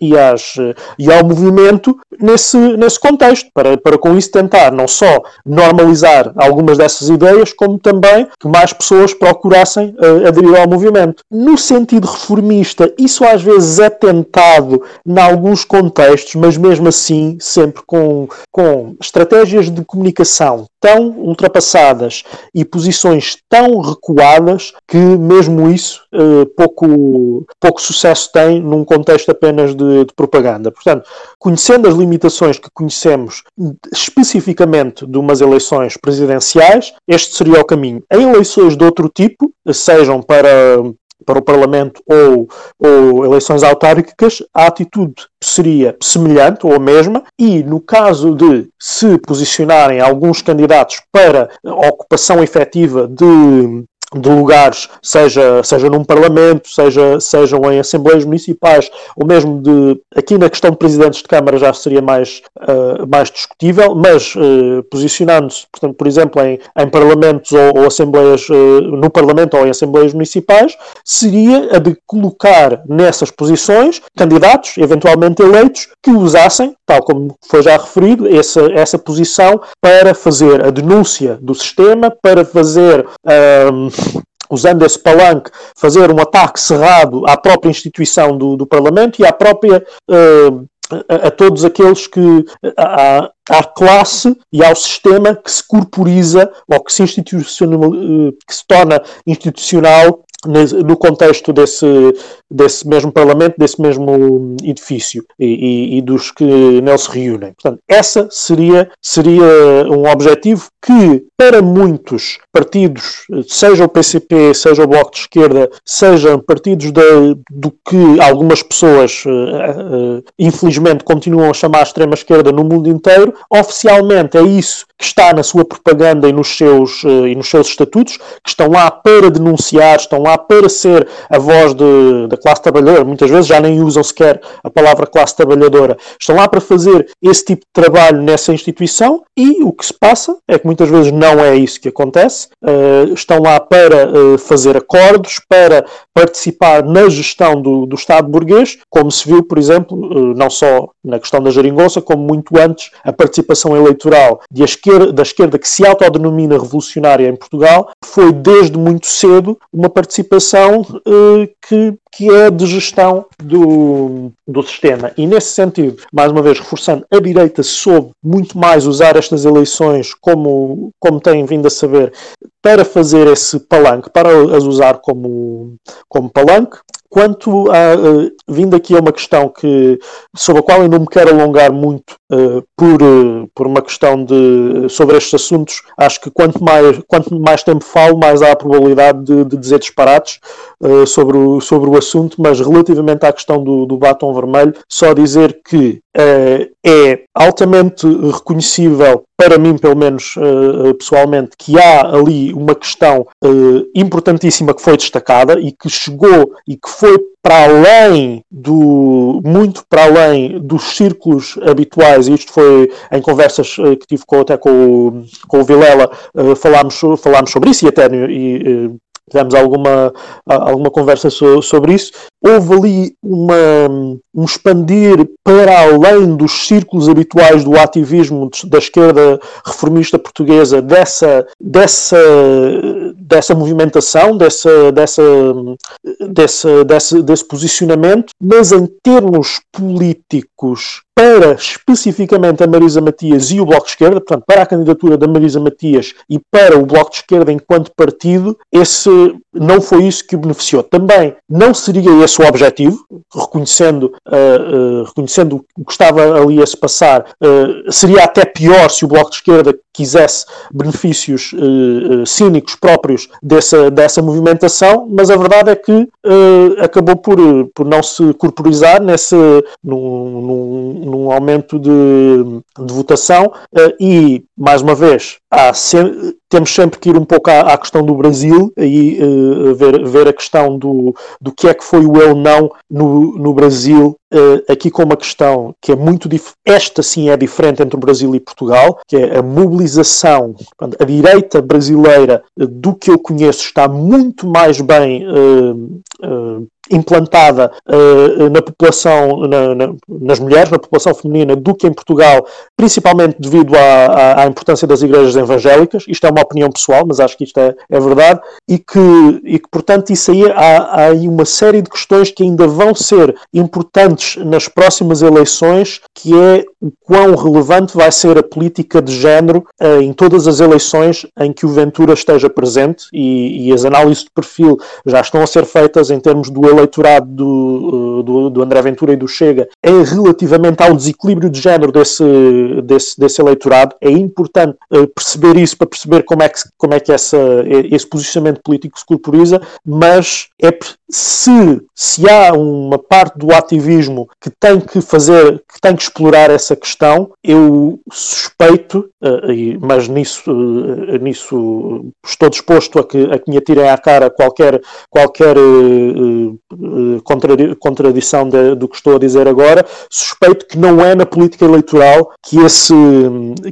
e, às, e ao movimento nesse, nesse contexto, para, para com isso tentar não só normalizar algumas dessas ideias, como também que mais pessoas procurassem uh, aderir ao movimento. No sentido reformista, isso às vezes é tentado em alguns contextos, mas mesmo assim sempre com, com estratégias de comunicação tão ultrapassadas e posições tão recuadas que mesmo isso uh, pouco, pouco sucesso tem num contexto apenas de, de, propaganda. Portanto, conhecendo as limitações que conhecemos especificamente de umas eleições presidenciais, este seria o caminho. Em eleições de outro tipo, sejam para para o Parlamento ou, ou eleições autárquicas, a atitude seria semelhante ou a mesma, e no caso de se posicionarem alguns candidatos para a ocupação efetiva de de lugares, seja, seja num parlamento, seja, sejam em assembleias municipais, ou mesmo de aqui na questão de presidentes de Câmara já seria mais, uh, mais discutível, mas uh, posicionando-se, portanto, por exemplo, em, em parlamentos ou, ou assembleias, uh, no parlamento ou em assembleias municipais, seria a de colocar nessas posições candidatos, eventualmente eleitos, que usassem, tal como foi já referido, essa, essa posição para fazer a denúncia do sistema, para fazer usando esse palanque, fazer um ataque cerrado à própria instituição do, do Parlamento e à própria. Uh, a, a, todos aqueles que. À, à classe e ao sistema que se corporiza ou que se, institucional, eh, que se torna institucional no contexto desse, desse mesmo Parlamento, desse mesmo edifício e, e, e, dos que nele se reúnem. Portanto, essa seria, seria um objetivo que, para muitos partidos, seja o PCP, seja o Bloco de Esquerda, sejam partidos de, do que algumas pessoas, uh, uh, infelizmente, continuam a chamar a extrema-esquerda no mundo inteiro, oficialmente é isso que está na sua propaganda e nos seus, uh, e nos seus estatutos, que estão lá para denunciar, estão lá para ser a voz de, da classe trabalhadora, muitas vezes já nem usam sequer a palavra classe trabalhadora, estão lá para fazer esse tipo de trabalho nessa instituição e o que se passa é que muitas vezes não é isso que acontece, uh, estão lá para uh, fazer acordos, para participar na gestão do, do Estado burguês, como se viu, por exemplo, uh, não só na questão da geringonça, como muito antes a participação eleitoral de esquerda, da esquerda que se autodenomina revolucionária em Portugal, foi desde muito cedo uma participação que que é de gestão do, do sistema. E nesse sentido, mais uma vez reforçando, a direita soube muito mais usar estas eleições como, como têm vindo a saber para fazer esse palanque, para as usar como, como palanque. Quanto a, uh, vindo aqui a uma questão que, sobre a qual eu não me quero alongar muito uh, por, uh, por uma questão de, sobre estes assuntos, acho que quanto mais, quanto mais tempo falo, mais há a probabilidade de, de dizer disparates sobre, o, sobre o assunto, mas relativamente à questão do, do batom vermelho, só dizer que é altamente reconhecível para mim, pelo menos uh, pessoalmente, que há ali uma questão uh, importantíssima que foi destacada e que chegou e que foi para além do muito para além dos círculos habituais, e isto foi em conversas uh, que tive com, até com o, com o Vilela, falámos, falámos sobre isso e até e, tivemos alguma, alguma conversa so, sobre isso. Houve ali uma, um expandir para além dos círculos habituais do ativismo da esquerda reformista portuguesa dessa, dessa, dessa movimentação, dessa, dessa, dessa, desse, desse posicionamento, mas em termos políticos para especificamente a Marisa Matias e o Bloco de Esquerda, portanto, para a candidatura da Marisa Matias e para o Bloco de Esquerda enquanto partido, esse não foi isso que o beneficiou. Também não seria esse o objetivo, reconhecendo, uh, uh, reconhecendo o que estava ali a se passar, uh, seria até pior se o Bloco de Esquerda quisesse benefícios cínicos próprios dessa, dessa movimentação, mas a verdade é que acabou por, por não se corporizar nesse, num, num num aumento de, de votação e, mais uma vez, há temos sempre que ir um pouco à, à questão do Brasil e uh, ver, ver a questão do, do que é que foi o eu não no, no Brasil, uh, aqui com uma questão que é muito esta sim é diferente entre o Brasil e Portugal, que é a mobilização, a direita brasileira, uh, do que eu conheço, está muito mais bem implantada uh, na população, na, na, nas mulheres, na população feminina, do que em Portugal, principalmente devido à, à, à importância das igrejas evangélicas, isto é uma opinião pessoal, mas acho que isto é, é verdade, e que, e que, portanto, isso aí há, há aí uma série de questões que ainda vão ser importantes nas próximas eleições, que é o quão relevante vai ser a política de género uh, em todas as eleições em que o Ventura esteja presente, e, e, as análises de perfil já estão a ser feitas em termos do eleitorado do, uh, do, do André Ventura e do Chega, é relativamente ao desequilíbrio de género desse, desse, desse eleitorado, é importante uh, perceber isso para perceber como é que, como é que essa, esse posicionamento político se corporiza, mas é se, se há uma parte do ativismo que tem que fazer, que tem que explorar essa questão, eu suspeito, uh, mas nisso, uh, nisso estou disposto a que, a que me atirem à cara qualquer, qualquer uh, contradição de, do que estou a dizer agora, suspeito que não é na política eleitoral que esse,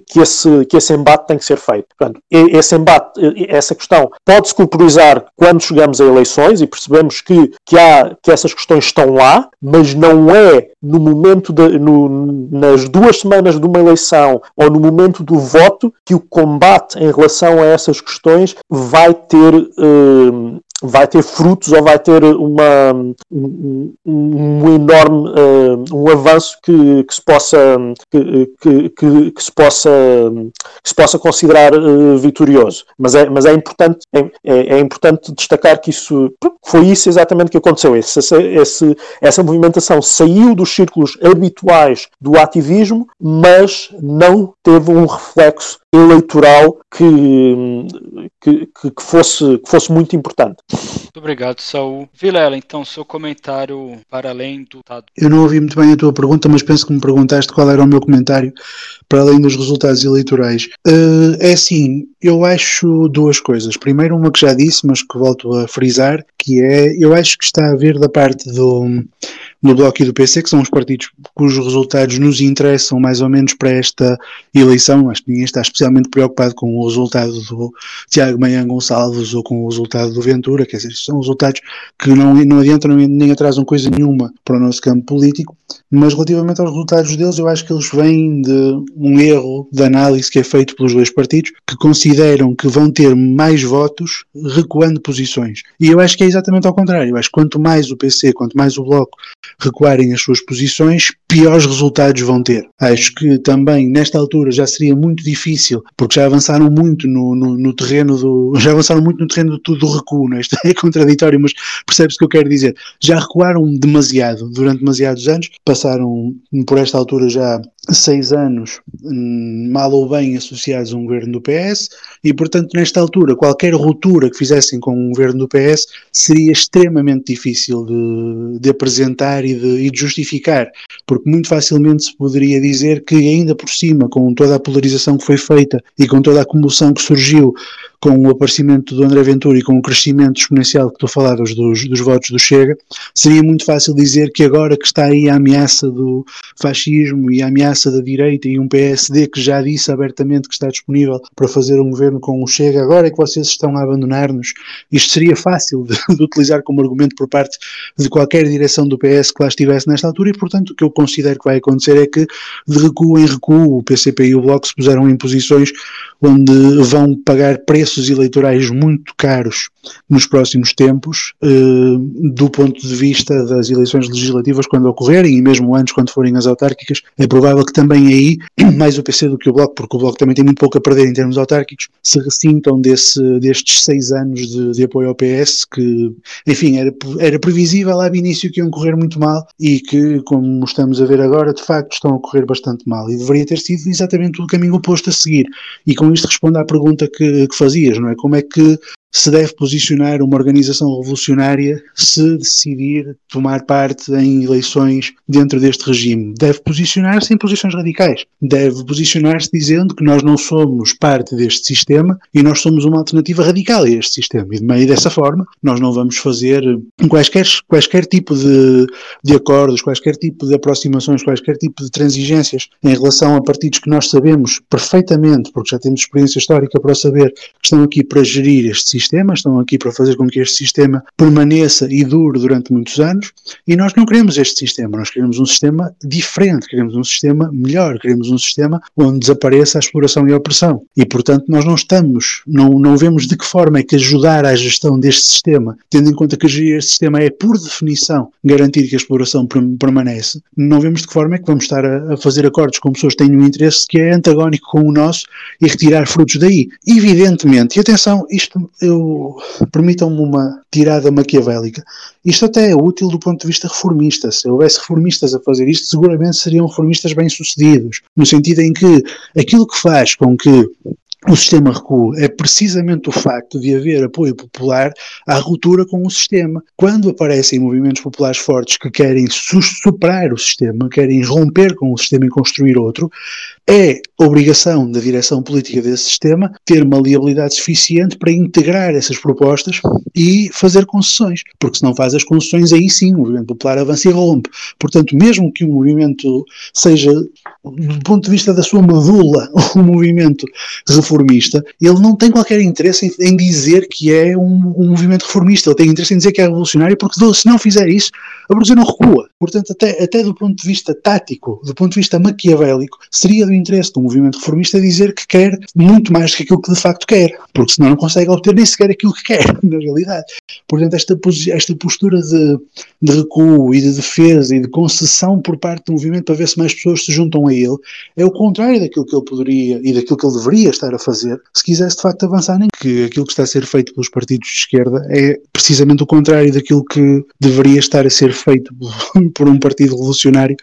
que esse, que esse embate tem que ser feito. Portanto, esse embate, essa questão pode-se corporizar quando chegamos a eleições e percebemos que, que, há, que essas questões estão lá, mas não é no momento, de, no, nas duas semanas de uma eleição ou no momento do voto que o combate em relação a essas questões vai ter uh, vai ter frutos ou vai ter uma, um, um enorme uh, um avanço que, que se possa que, que, que, que, se possa que se possa considerar uh, vitorioso. Mas é mas é importante é, é, é, importante destacar que isso foi isso exatamente que aconteceu. Esse, esse, essa movimentação saiu dos círculos habituais do ativismo mas não teve um reflexo eleitoral que, que, que, fosse, que fosse muito importante. Muito obrigado, Saul. Vilela, então, seu comentário para além do. Eu não ouvi muito bem a tua pergunta, mas penso que me perguntaste qual era o meu comentário para além dos resultados eleitorais. Uh, é assim, eu acho duas coisas. Primeiro, uma que já disse, mas que volto a frisar, que é, eu acho que está a vir da parte do, do Bloco e do PC, que são os partidos cujos resultados nos interessam mais ou menos para esta eleição. Acho que ninguém está especialmente preocupado com o resultado do Tiago Manhã Gonçalves ou com o resultado do Ventura, quer dizer, são resultados que não, não adiantam nem atrasam coisa nenhuma para o nosso campo político, mas relativamente aos resultados deles, eu acho que eles vêm de um erro de análise que é feito pelos dois partidos, que consideram que vão ter mais votos recuando posições. E eu acho que é exatamente ao contrário. Eu acho que quanto mais o PC, quanto mais o Bloco recuarem as suas posições, piores resultados vão ter. Acho que também, nesta altura, já seria muito difícil, porque já avançaram muito no, no, no terreno do. Já avançaram muito no terreno do, do recuo, não é? Isto é contraditório, mas percebe-se o que eu quero dizer. Já recuaram demasiado durante demasiados anos, passaram por esta altura já seis anos, hum, mal ou bem associados a um governo do PS, e portanto, nesta altura, qualquer ruptura que fizessem com um governo do PS seria extremamente difícil de, de apresentar e de, e de, justificar, porque muito facilmente se poderia dizer que, ainda por cima, com toda a polarização que foi feita e com toda a comoção que surgiu com o aparecimento do André Ventura e com o crescimento exponencial que tu falavas dos, dos votos do Chega, seria muito fácil dizer que agora que está aí a ameaça do fascismo e a ameaça da direita e um PSD que já disse abertamente que está disponível para fazer um governo com o Chega, agora é que vocês estão a abandonar-nos. Isto seria fácil de, de, utilizar como argumento por parte de qualquer direção do PS que lá estivesse nesta altura e, portanto, o que eu considero que vai acontecer é que, de recuo em recuo, o PCP e o Bloco se puseram em posições onde vão pagar preços eleitorais muito caros nos próximos tempos, eh, do ponto de vista das eleições legislativas quando ocorrerem e mesmo antes quando forem as autárquicas, é provável que também aí, mais o PC do que o Bloco, porque o Bloco também tem muito pouco a perder em termos autárquicos, se ressintam desse, destes seis anos de, de apoio ao PS, que, enfim, era, era previsível lá de início que iam correr muito mal e que, como estamos a ver agora, de facto estão a correr bastante mal e deveria ter sido exatamente o caminho oposto a seguir. E com isto responde à pergunta que, que fazias, não é? Como é que se deve posicionar uma organização revolucionária se decidir tomar parte em eleições dentro deste regime. Deve posicionar-se em posições radicais. Deve posicionar-se dizendo que nós não somos parte deste sistema e nós somos uma alternativa radical a este sistema. E de meio dessa forma, nós não vamos fazer quaisquer, quaisquer tipo de, de acordos, quaisquer tipo de aproximações, quaisquer tipo de transigências em relação a partidos que nós sabemos perfeitamente, porque já temos experiência histórica para saber que estão aqui para gerir este sistema sistema, estão aqui para fazer com que este sistema permaneça e dure durante muitos anos, e nós não queremos este sistema, nós queremos um sistema diferente, queremos um sistema melhor, queremos um sistema onde desapareça a exploração e a opressão. E, portanto, nós não estamos, não, não vemos de que forma é que ajudar à gestão deste sistema, tendo em conta que gerir este sistema é, por definição, garantir que a exploração permanece, não vemos de que forma é que vamos estar a, a fazer acordos com pessoas que têm um interesse que é antagónico com o nosso e retirar frutos daí. Evidentemente, e atenção, isto, eu permitam-me uma tirada maquiavélica, isto até é útil do ponto de vista reformista. Se houvesse reformistas a fazer isto, seguramente seriam reformistas bem-sucedidos, no sentido em que aquilo que faz com que o sistema recua é precisamente o facto de haver apoio popular à ruptura com o sistema. Quando aparecem movimentos populares fortes que querem superar o sistema, querem romper com o sistema e construir outro, é obrigação da direção política desse sistema ter uma liabilidade suficiente para integrar essas propostas e fazer concessões, porque se não faz as concessões, aí sim o movimento popular avança e rompe. Portanto, mesmo que o movimento seja, do ponto de vista da sua medula, um movimento reformista, ele não tem qualquer interesse em, em dizer que é um, um, movimento reformista, ele tem interesse em dizer que é revolucionário, porque se não fizer isso, a Brasil não recua. Portanto, até, até do ponto de vista tático, do ponto de vista maquiavélico, seria do interesse do movimento reformista dizer que quer muito mais do que aquilo que de facto quer, porque senão não consegue obter nem sequer aquilo que quer, na realidade. Portanto, esta, esta postura de, de recuo e de defesa e de concessão por parte do movimento para ver se mais pessoas se juntam a ele é o contrário daquilo que ele poderia e daquilo que ele deveria estar a fazer se quisesse de facto avançar, nem que aquilo que está a ser feito pelos partidos de esquerda é precisamente o contrário daquilo que deveria estar a ser feito por um partido revolucionário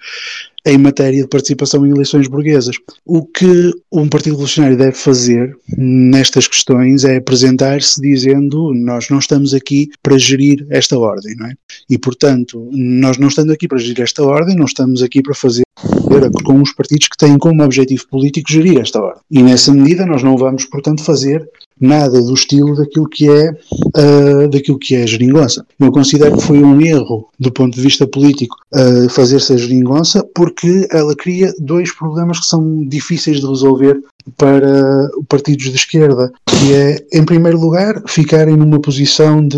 em matéria de participação em eleições burguesas. O que um partido revolucionário deve fazer nestas questões é apresentar-se dizendo nós não estamos aqui para gerir esta ordem, não é? E, portanto, nós não estando aqui para gerir esta ordem, não estamos aqui para fazer com os partidos que têm como objetivo político gerir esta ordem. E nessa medida nós não vamos, portanto, fazer nada do estilo daquilo que é uh, daquilo que é a geringonça. Eu considero que foi um erro do ponto de vista político uh, fazer-se a geringonça porque ela cria dois problemas que são difíceis de resolver para partidos de esquerda, que é, em primeiro lugar, ficarem numa posição de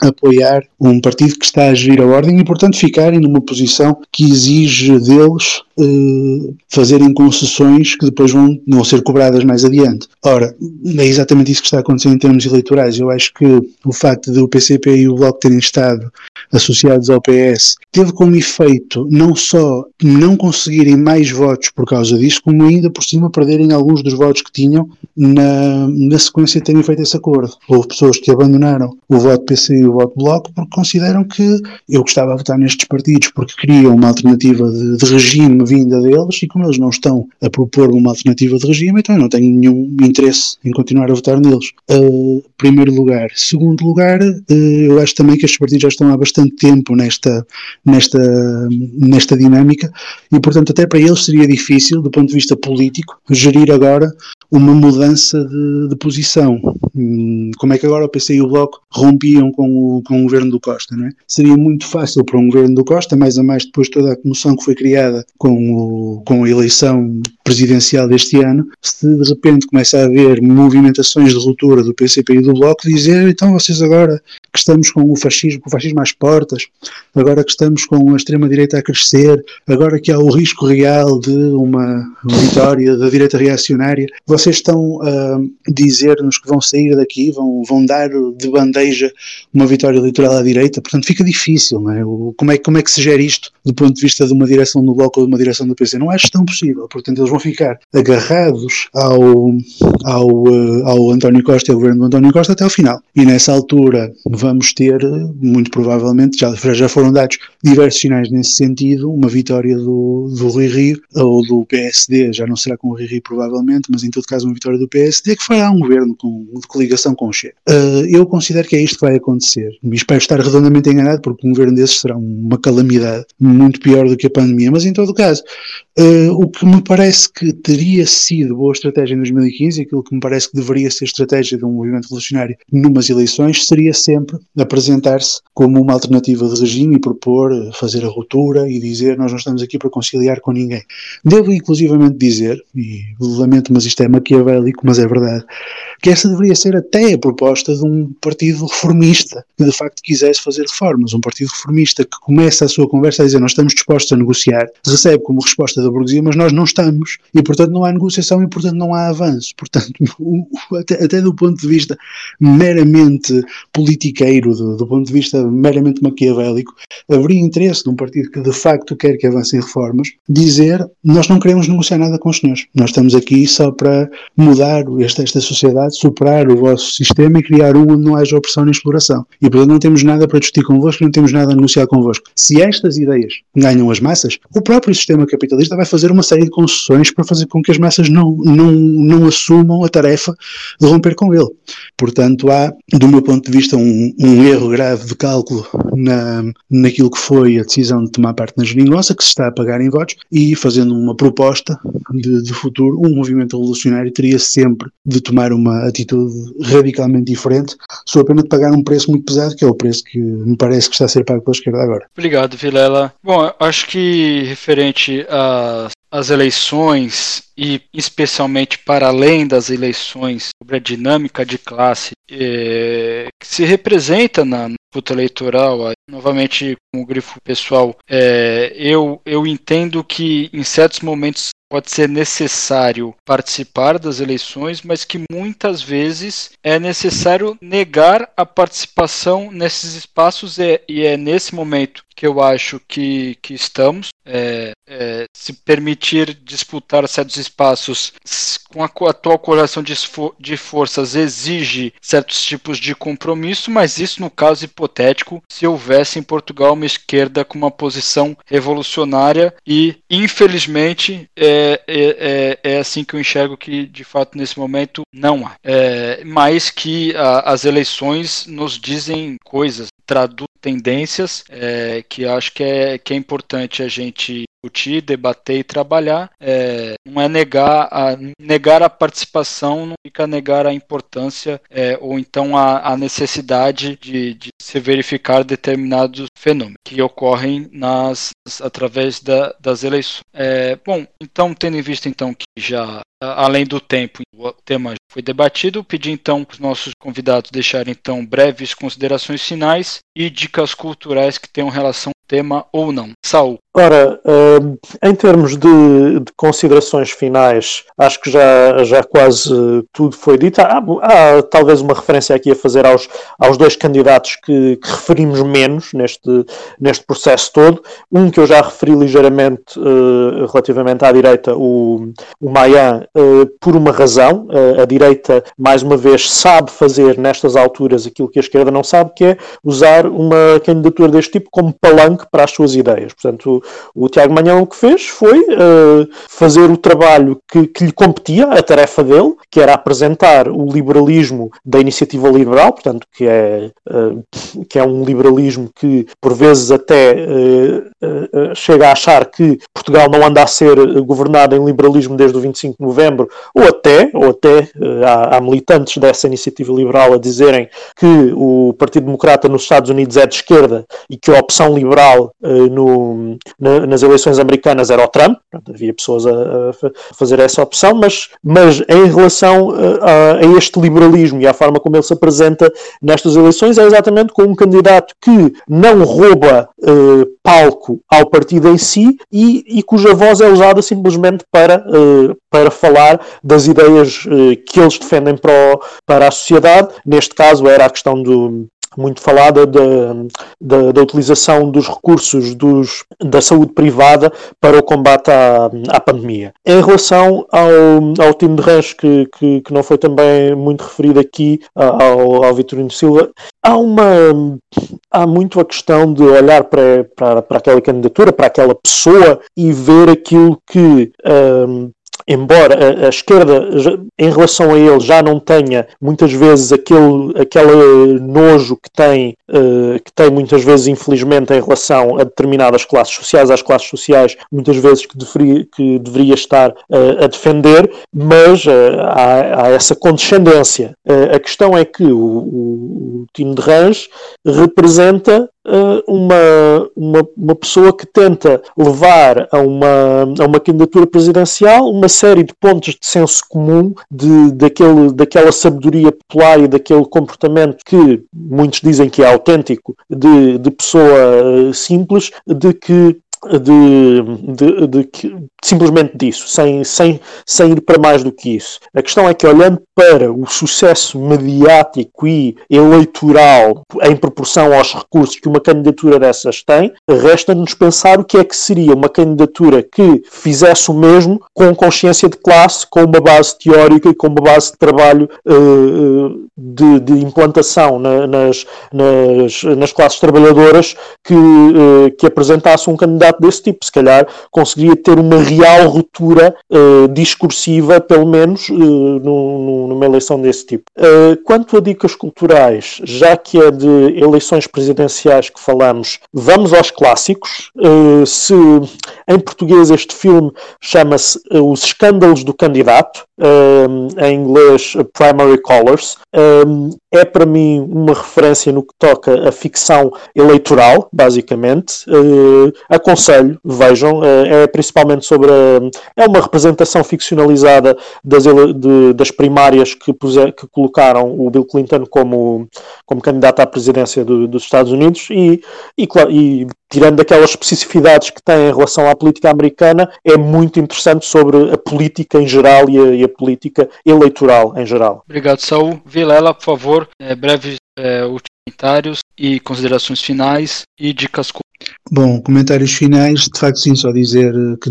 apoiar um partido que está a gerir a ordem e, portanto, ficarem numa posição que exige deles eh, fazerem concessões que depois vão, vão ser cobradas mais adiante. Ora, é exatamente isso que está acontecendo em termos eleitorais. Eu acho que o facto de o PCP e o Bloco terem estado associados ao PS teve como efeito não só não conseguirem mais votos por causa disso, como ainda por cima perderem dos votos que tinham na, na sequência de terem feito esse acordo. Houve pessoas que abandonaram o voto PC e o voto Bloco porque consideram que eu gostava de votar nestes partidos porque queriam uma alternativa de, de regime vinda deles e como eles não estão a propor uma alternativa de regime, então eu não tenho nenhum interesse em continuar a votar neles. Uh, primeiro lugar. Segundo lugar, uh, eu acho também que estes partidos já estão há bastante tempo nesta, nesta, nesta dinâmica e, portanto, até para eles seria difícil, do ponto de vista político, gerir agora uma mudança de, de posição. Hum, como é que agora o PC e o Bloco rompiam com o, com o governo do Costa, não é? Seria muito fácil para um governo do Costa, mais a mais depois de toda a comoção que foi criada com, o, com a eleição presidencial deste ano, se de repente começa a haver movimentações de ruptura do PCP e do Bloco, dizer então vocês agora que estamos com o fascismo, com o fascismo às portas, agora que estamos com a extrema-direita a crescer, agora que há o risco real de uma vitória da direita reacionária, vocês estão a dizer-nos que vão sair daqui, vão, vão dar de bandeja uma vitória eleitoral à direita, portanto fica difícil, não é? O, como, é como é que se gera isto do ponto de vista de uma direção do Bloco ou de uma direção do PC? Não acho tão possível, portanto eles vão ficar agarrados ao, ao, eh, ao António Costa e ao governo do António Costa até ao final. E nessa altura vamos ter, muito provavelmente, já, já foram dados diversos sinais nesse sentido, uma vitória do, do Rui Rio, ou do PSD, já não será com o Rui Rio provavelmente, mas em todo caso uma vitória do PSD, que fará um governo com, coligação com o Che. Uh, eu considero que é isto que vai acontecer. Espero estar redondamente enganado, porque um governo desses será uma calamidade muito pior do que a pandemia, mas em todo caso, uh, o que me parece que teria sido boa estratégia em 2015, aquilo que me parece que deveria ser estratégia de um movimento revolucionário numas eleições, seria sempre apresentar-se como uma alternativa de regime e propor fazer a ruptura e dizer nós não estamos aqui para conciliar com ninguém. Devo inclusivamente dizer, e lamento, mas isto é maquiavélico, mas é verdade, que essa deveria ser até a proposta de um partido reformista que de facto quisesse fazer reformas, um partido reformista que começa a sua conversa a dizer nós estamos dispostos a negociar, recebe como resposta da burguesia, mas nós não estamos. E portanto não há negociação e portanto não há avanço. Portanto, até, até do ponto de vista meramente politiqueiro, do, do ponto de vista meramente maquiavélico, haveria interesse de um partido que de facto quer que avancem reformas, dizer nós não queremos negociar nada com os senhores, nós estamos aqui só para mudar esta, esta sociedade, superar o vosso sistema e criar um onde não haja opressão nem exploração. E portanto não temos nada para discutir convosco, não temos nada a negociar convosco. Se estas ideias ganham as massas, o próprio sistema capitalista vai fazer uma série de concessões para fazer com que as massas não, não, não assumam a tarefa de romper com ele. Portanto, há, do meu ponto de vista, um, um erro grave de cálculo na, naquilo que foi a decisão de tomar parte na geringonça, que se está a pagar em votos, e fazendo uma proposta de, de futuro, um movimento revolucionário teria sempre de tomar uma atitude radicalmente diferente, só a pena de pagar um preço muito pesado, que é o preço que me parece que está a ser pago pela esquerda agora. Obrigado, Vilela. Bom, acho que referente às eleições e especialmente para além das eleições sobre a dinâmica de classe é, que se representa na disputa eleitoral, novamente com o grifo pessoal, é, eu, eu entendo que em certos momentos pode ser necessário participar das eleições, mas que muitas vezes é necessário negar a participação nesses espaços e, é nesse momento que eu acho que, que estamos. É, é, se permitir disputar certos espaços com a atual correlação de, de forças exige certos tipos de compromisso, mas isso no caso hipotético, se houvesse em Portugal uma esquerda com uma posição revolucionária e, infelizmente, é, é, é, é assim que eu enxergo que, de fato, nesse momento não há. É, mas que a, as eleições nos dizem coisas, traduzem tendências é, que acho que é, que é importante a gente discutir, debater e trabalhar. É, não é negar a, negar a participação, não fica negar a importância é, ou então a, a necessidade de, de, se verificar determinados fenômenos que ocorrem nas através da, das eleições. É, bom, então tendo em vista então que já além do tempo o tema foi debatido, pedi então para os nossos convidados deixarem então breves considerações finais e dicas culturais que tenham relação ao tema ou não. Saul. Ora, uh, em termos de, de, considerações finais, acho que já, já quase tudo foi dito. Há, há, talvez uma referência aqui a fazer aos, aos dois candidatos que, que, referimos menos neste, neste processo todo. Um que eu já referi ligeiramente uh, relativamente à direita, o, o Mayan, uh, por uma razão. a direita, mais uma vez, sabe fazer nestas alturas aquilo que a esquerda não sabe, que é usar uma candidatura deste tipo como palanque para as suas ideias. Portanto, o, Tiago Manhão o que fez foi uh, fazer o trabalho que, que, lhe competia, a tarefa dele, que era apresentar o liberalismo da iniciativa liberal, portanto, que é, uh, que é um liberalismo que, por vezes, até uh, chega a achar que Portugal não anda a ser governado em liberalismo desde o 25 de novembro, ou até, ou até há, há militantes dessa iniciativa liberal a dizerem que o Partido Democrata nos Estados Unidos é de esquerda e que a opção liberal no, na, nas eleições americanas era o Trump, havia pessoas a, a, fazer essa opção, mas, mas em relação a, a, este liberalismo e à forma como ele se apresenta nestas eleições, é exatamente com um candidato que não rouba uh, palco ao partido em si e, e, cuja voz é usada simplesmente para, uh, para falar das ideias que eles defendem para, o, para a sociedade. Neste caso era a questão do, muito falada da, da, da, utilização dos recursos dos, da saúde privada para o combate à, à pandemia. Em relação ao, ao time de rancho, que, que, que não foi também muito referido aqui, ao, ao Vitorino Silva, há uma há muito a questão de olhar para, para, para aquela candidatura, para aquela pessoa e ver aquilo que um, embora a, a, esquerda, em relação a ele, já não tenha muitas vezes aquele, aquele nojo que tem, uh, que tem muitas vezes, infelizmente, em relação a determinadas classes sociais, às classes sociais, muitas vezes que deveria, que deveria estar uh, a defender, mas uh, há, há, essa condescendência. a questão é que o, o, o time de Rãs representa uma, uma, uma pessoa que tenta levar a uma, a uma candidatura presidencial uma série de pontos de senso comum de, daquele, daquela sabedoria popular e daquele comportamento que muitos dizem que é autêntico de, de pessoa simples, de que de, de, de, simplesmente disso, sem, sem, sem ir para mais do que isso. A questão é que, olhando para o sucesso mediático e eleitoral em proporção aos recursos que uma candidatura dessas tem, resta-nos pensar o que é que seria uma candidatura que fizesse o mesmo com consciência de classe, com uma base teórica e com uma base de trabalho uh, de, de, implantação na, nas, nas, nas classes trabalhadoras que, uh, que apresentasse um candidato desse tipo. Se calhar conseguiria ter uma real ruptura uh, discursiva, pelo menos, no, numa eleição desse tipo. Uh, quanto a dicas culturais, já que é de eleições presidenciais que falamos, vamos aos clássicos. Uh, se em português este filme chama-se uh, Os Escândalos do Candidato, em inglês Primary Colors, é para mim uma referência no que toca a ficção eleitoral, basicamente. Aconselho, vejam, é principalmente sobre a, é uma representação ficcionalizada das, de, das primárias que, puser, que colocaram o Bill Clinton como, como candidato à presidência do, dos Estados Unidos e, e, e tirando aquelas especificidades que tem em relação à política americana, é muito interessante sobre a política em geral e a, e a política eleitoral em geral. Obrigado, Saul. Vilela, por favor, é, breves é, comentários e considerações finais e dicas Bom, comentários finais, de facto sim, só dizer que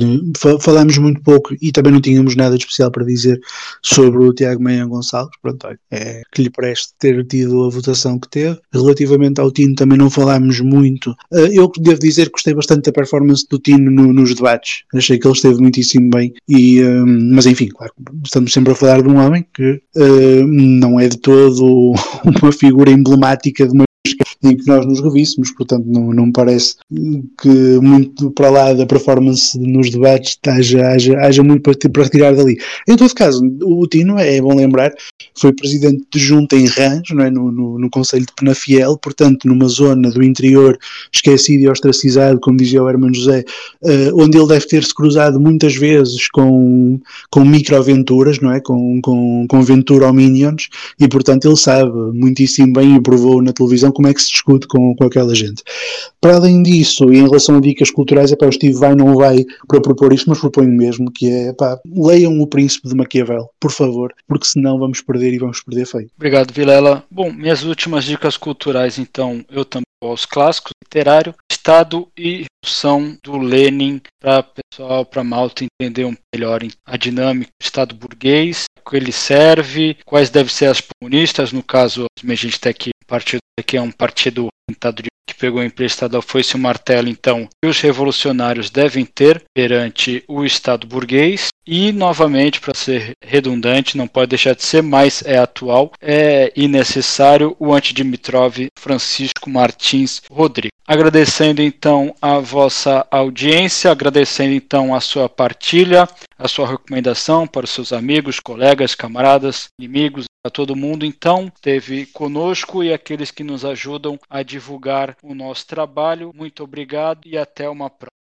falámos muito pouco e também não tínhamos nada de especial para dizer sobre o Tiago Meia Gonçalves, pronto, é que lhe preste ter tido a votação que teve. Relativamente ao Tino também não falámos muito. Eh, eu devo dizer que gostei bastante da performance do Tino no, nos debates, achei que ele esteve muitíssimo bem, e, um, mas enfim, claro, estamos sempre a falar de um homem que uh, não é de todo uma figura emblemática de uma em que nós nos revíssemos, portanto não, não parece que muito para lá da performance nos debates haja, haja, haja muito para, para retirar dali. Em todo caso, o Tino, é bom lembrar, foi presidente de junta em Rãs, é? no, no, no Conselho de Penafiel, portanto numa zona do interior esquecido e ostracizado, como dizia o Hermano José, uh, onde ele deve ter-se cruzado muitas vezes com, com microaventuras, não é? com, com, com Ventura Minions, e portanto ele sabe muitíssimo bem e provou na televisão como é que se discute com, com aquela gente. Para além disso, em relação a dicas culturais, é para o Steve vai não vai para propor isto, mas proponho mesmo que é pá, leiam o Príncipe de Maquiavel, por favor, porque senão vamos perder e vamos perder feio. Obrigado, Vilela. Bom, minhas últimas dicas culturais, então, eu também aos clássicos literário, Estado e função do Lenin para pessoal, para Malta entender um melhor a dinâmica do Estado burguês, que ele serve, quais devem ser as comunistas, no caso, a gente tem aqui partido que é um partido que pegou emprestado a foice e o martelo, então, que os revolucionários devem ter perante o Estado burguês. E, novamente, para ser redundante, não pode deixar de ser, mas é atual, é necessário o antidimitrov Francisco Martins Rodrigues. Agradecendo então a vossa audiência, agradecendo então a sua partilha, a sua recomendação para os seus amigos, colegas, camaradas, inimigos, a todo mundo então esteve conosco e aqueles que nos ajudam a divulgar o nosso trabalho. Muito obrigado e até uma próxima.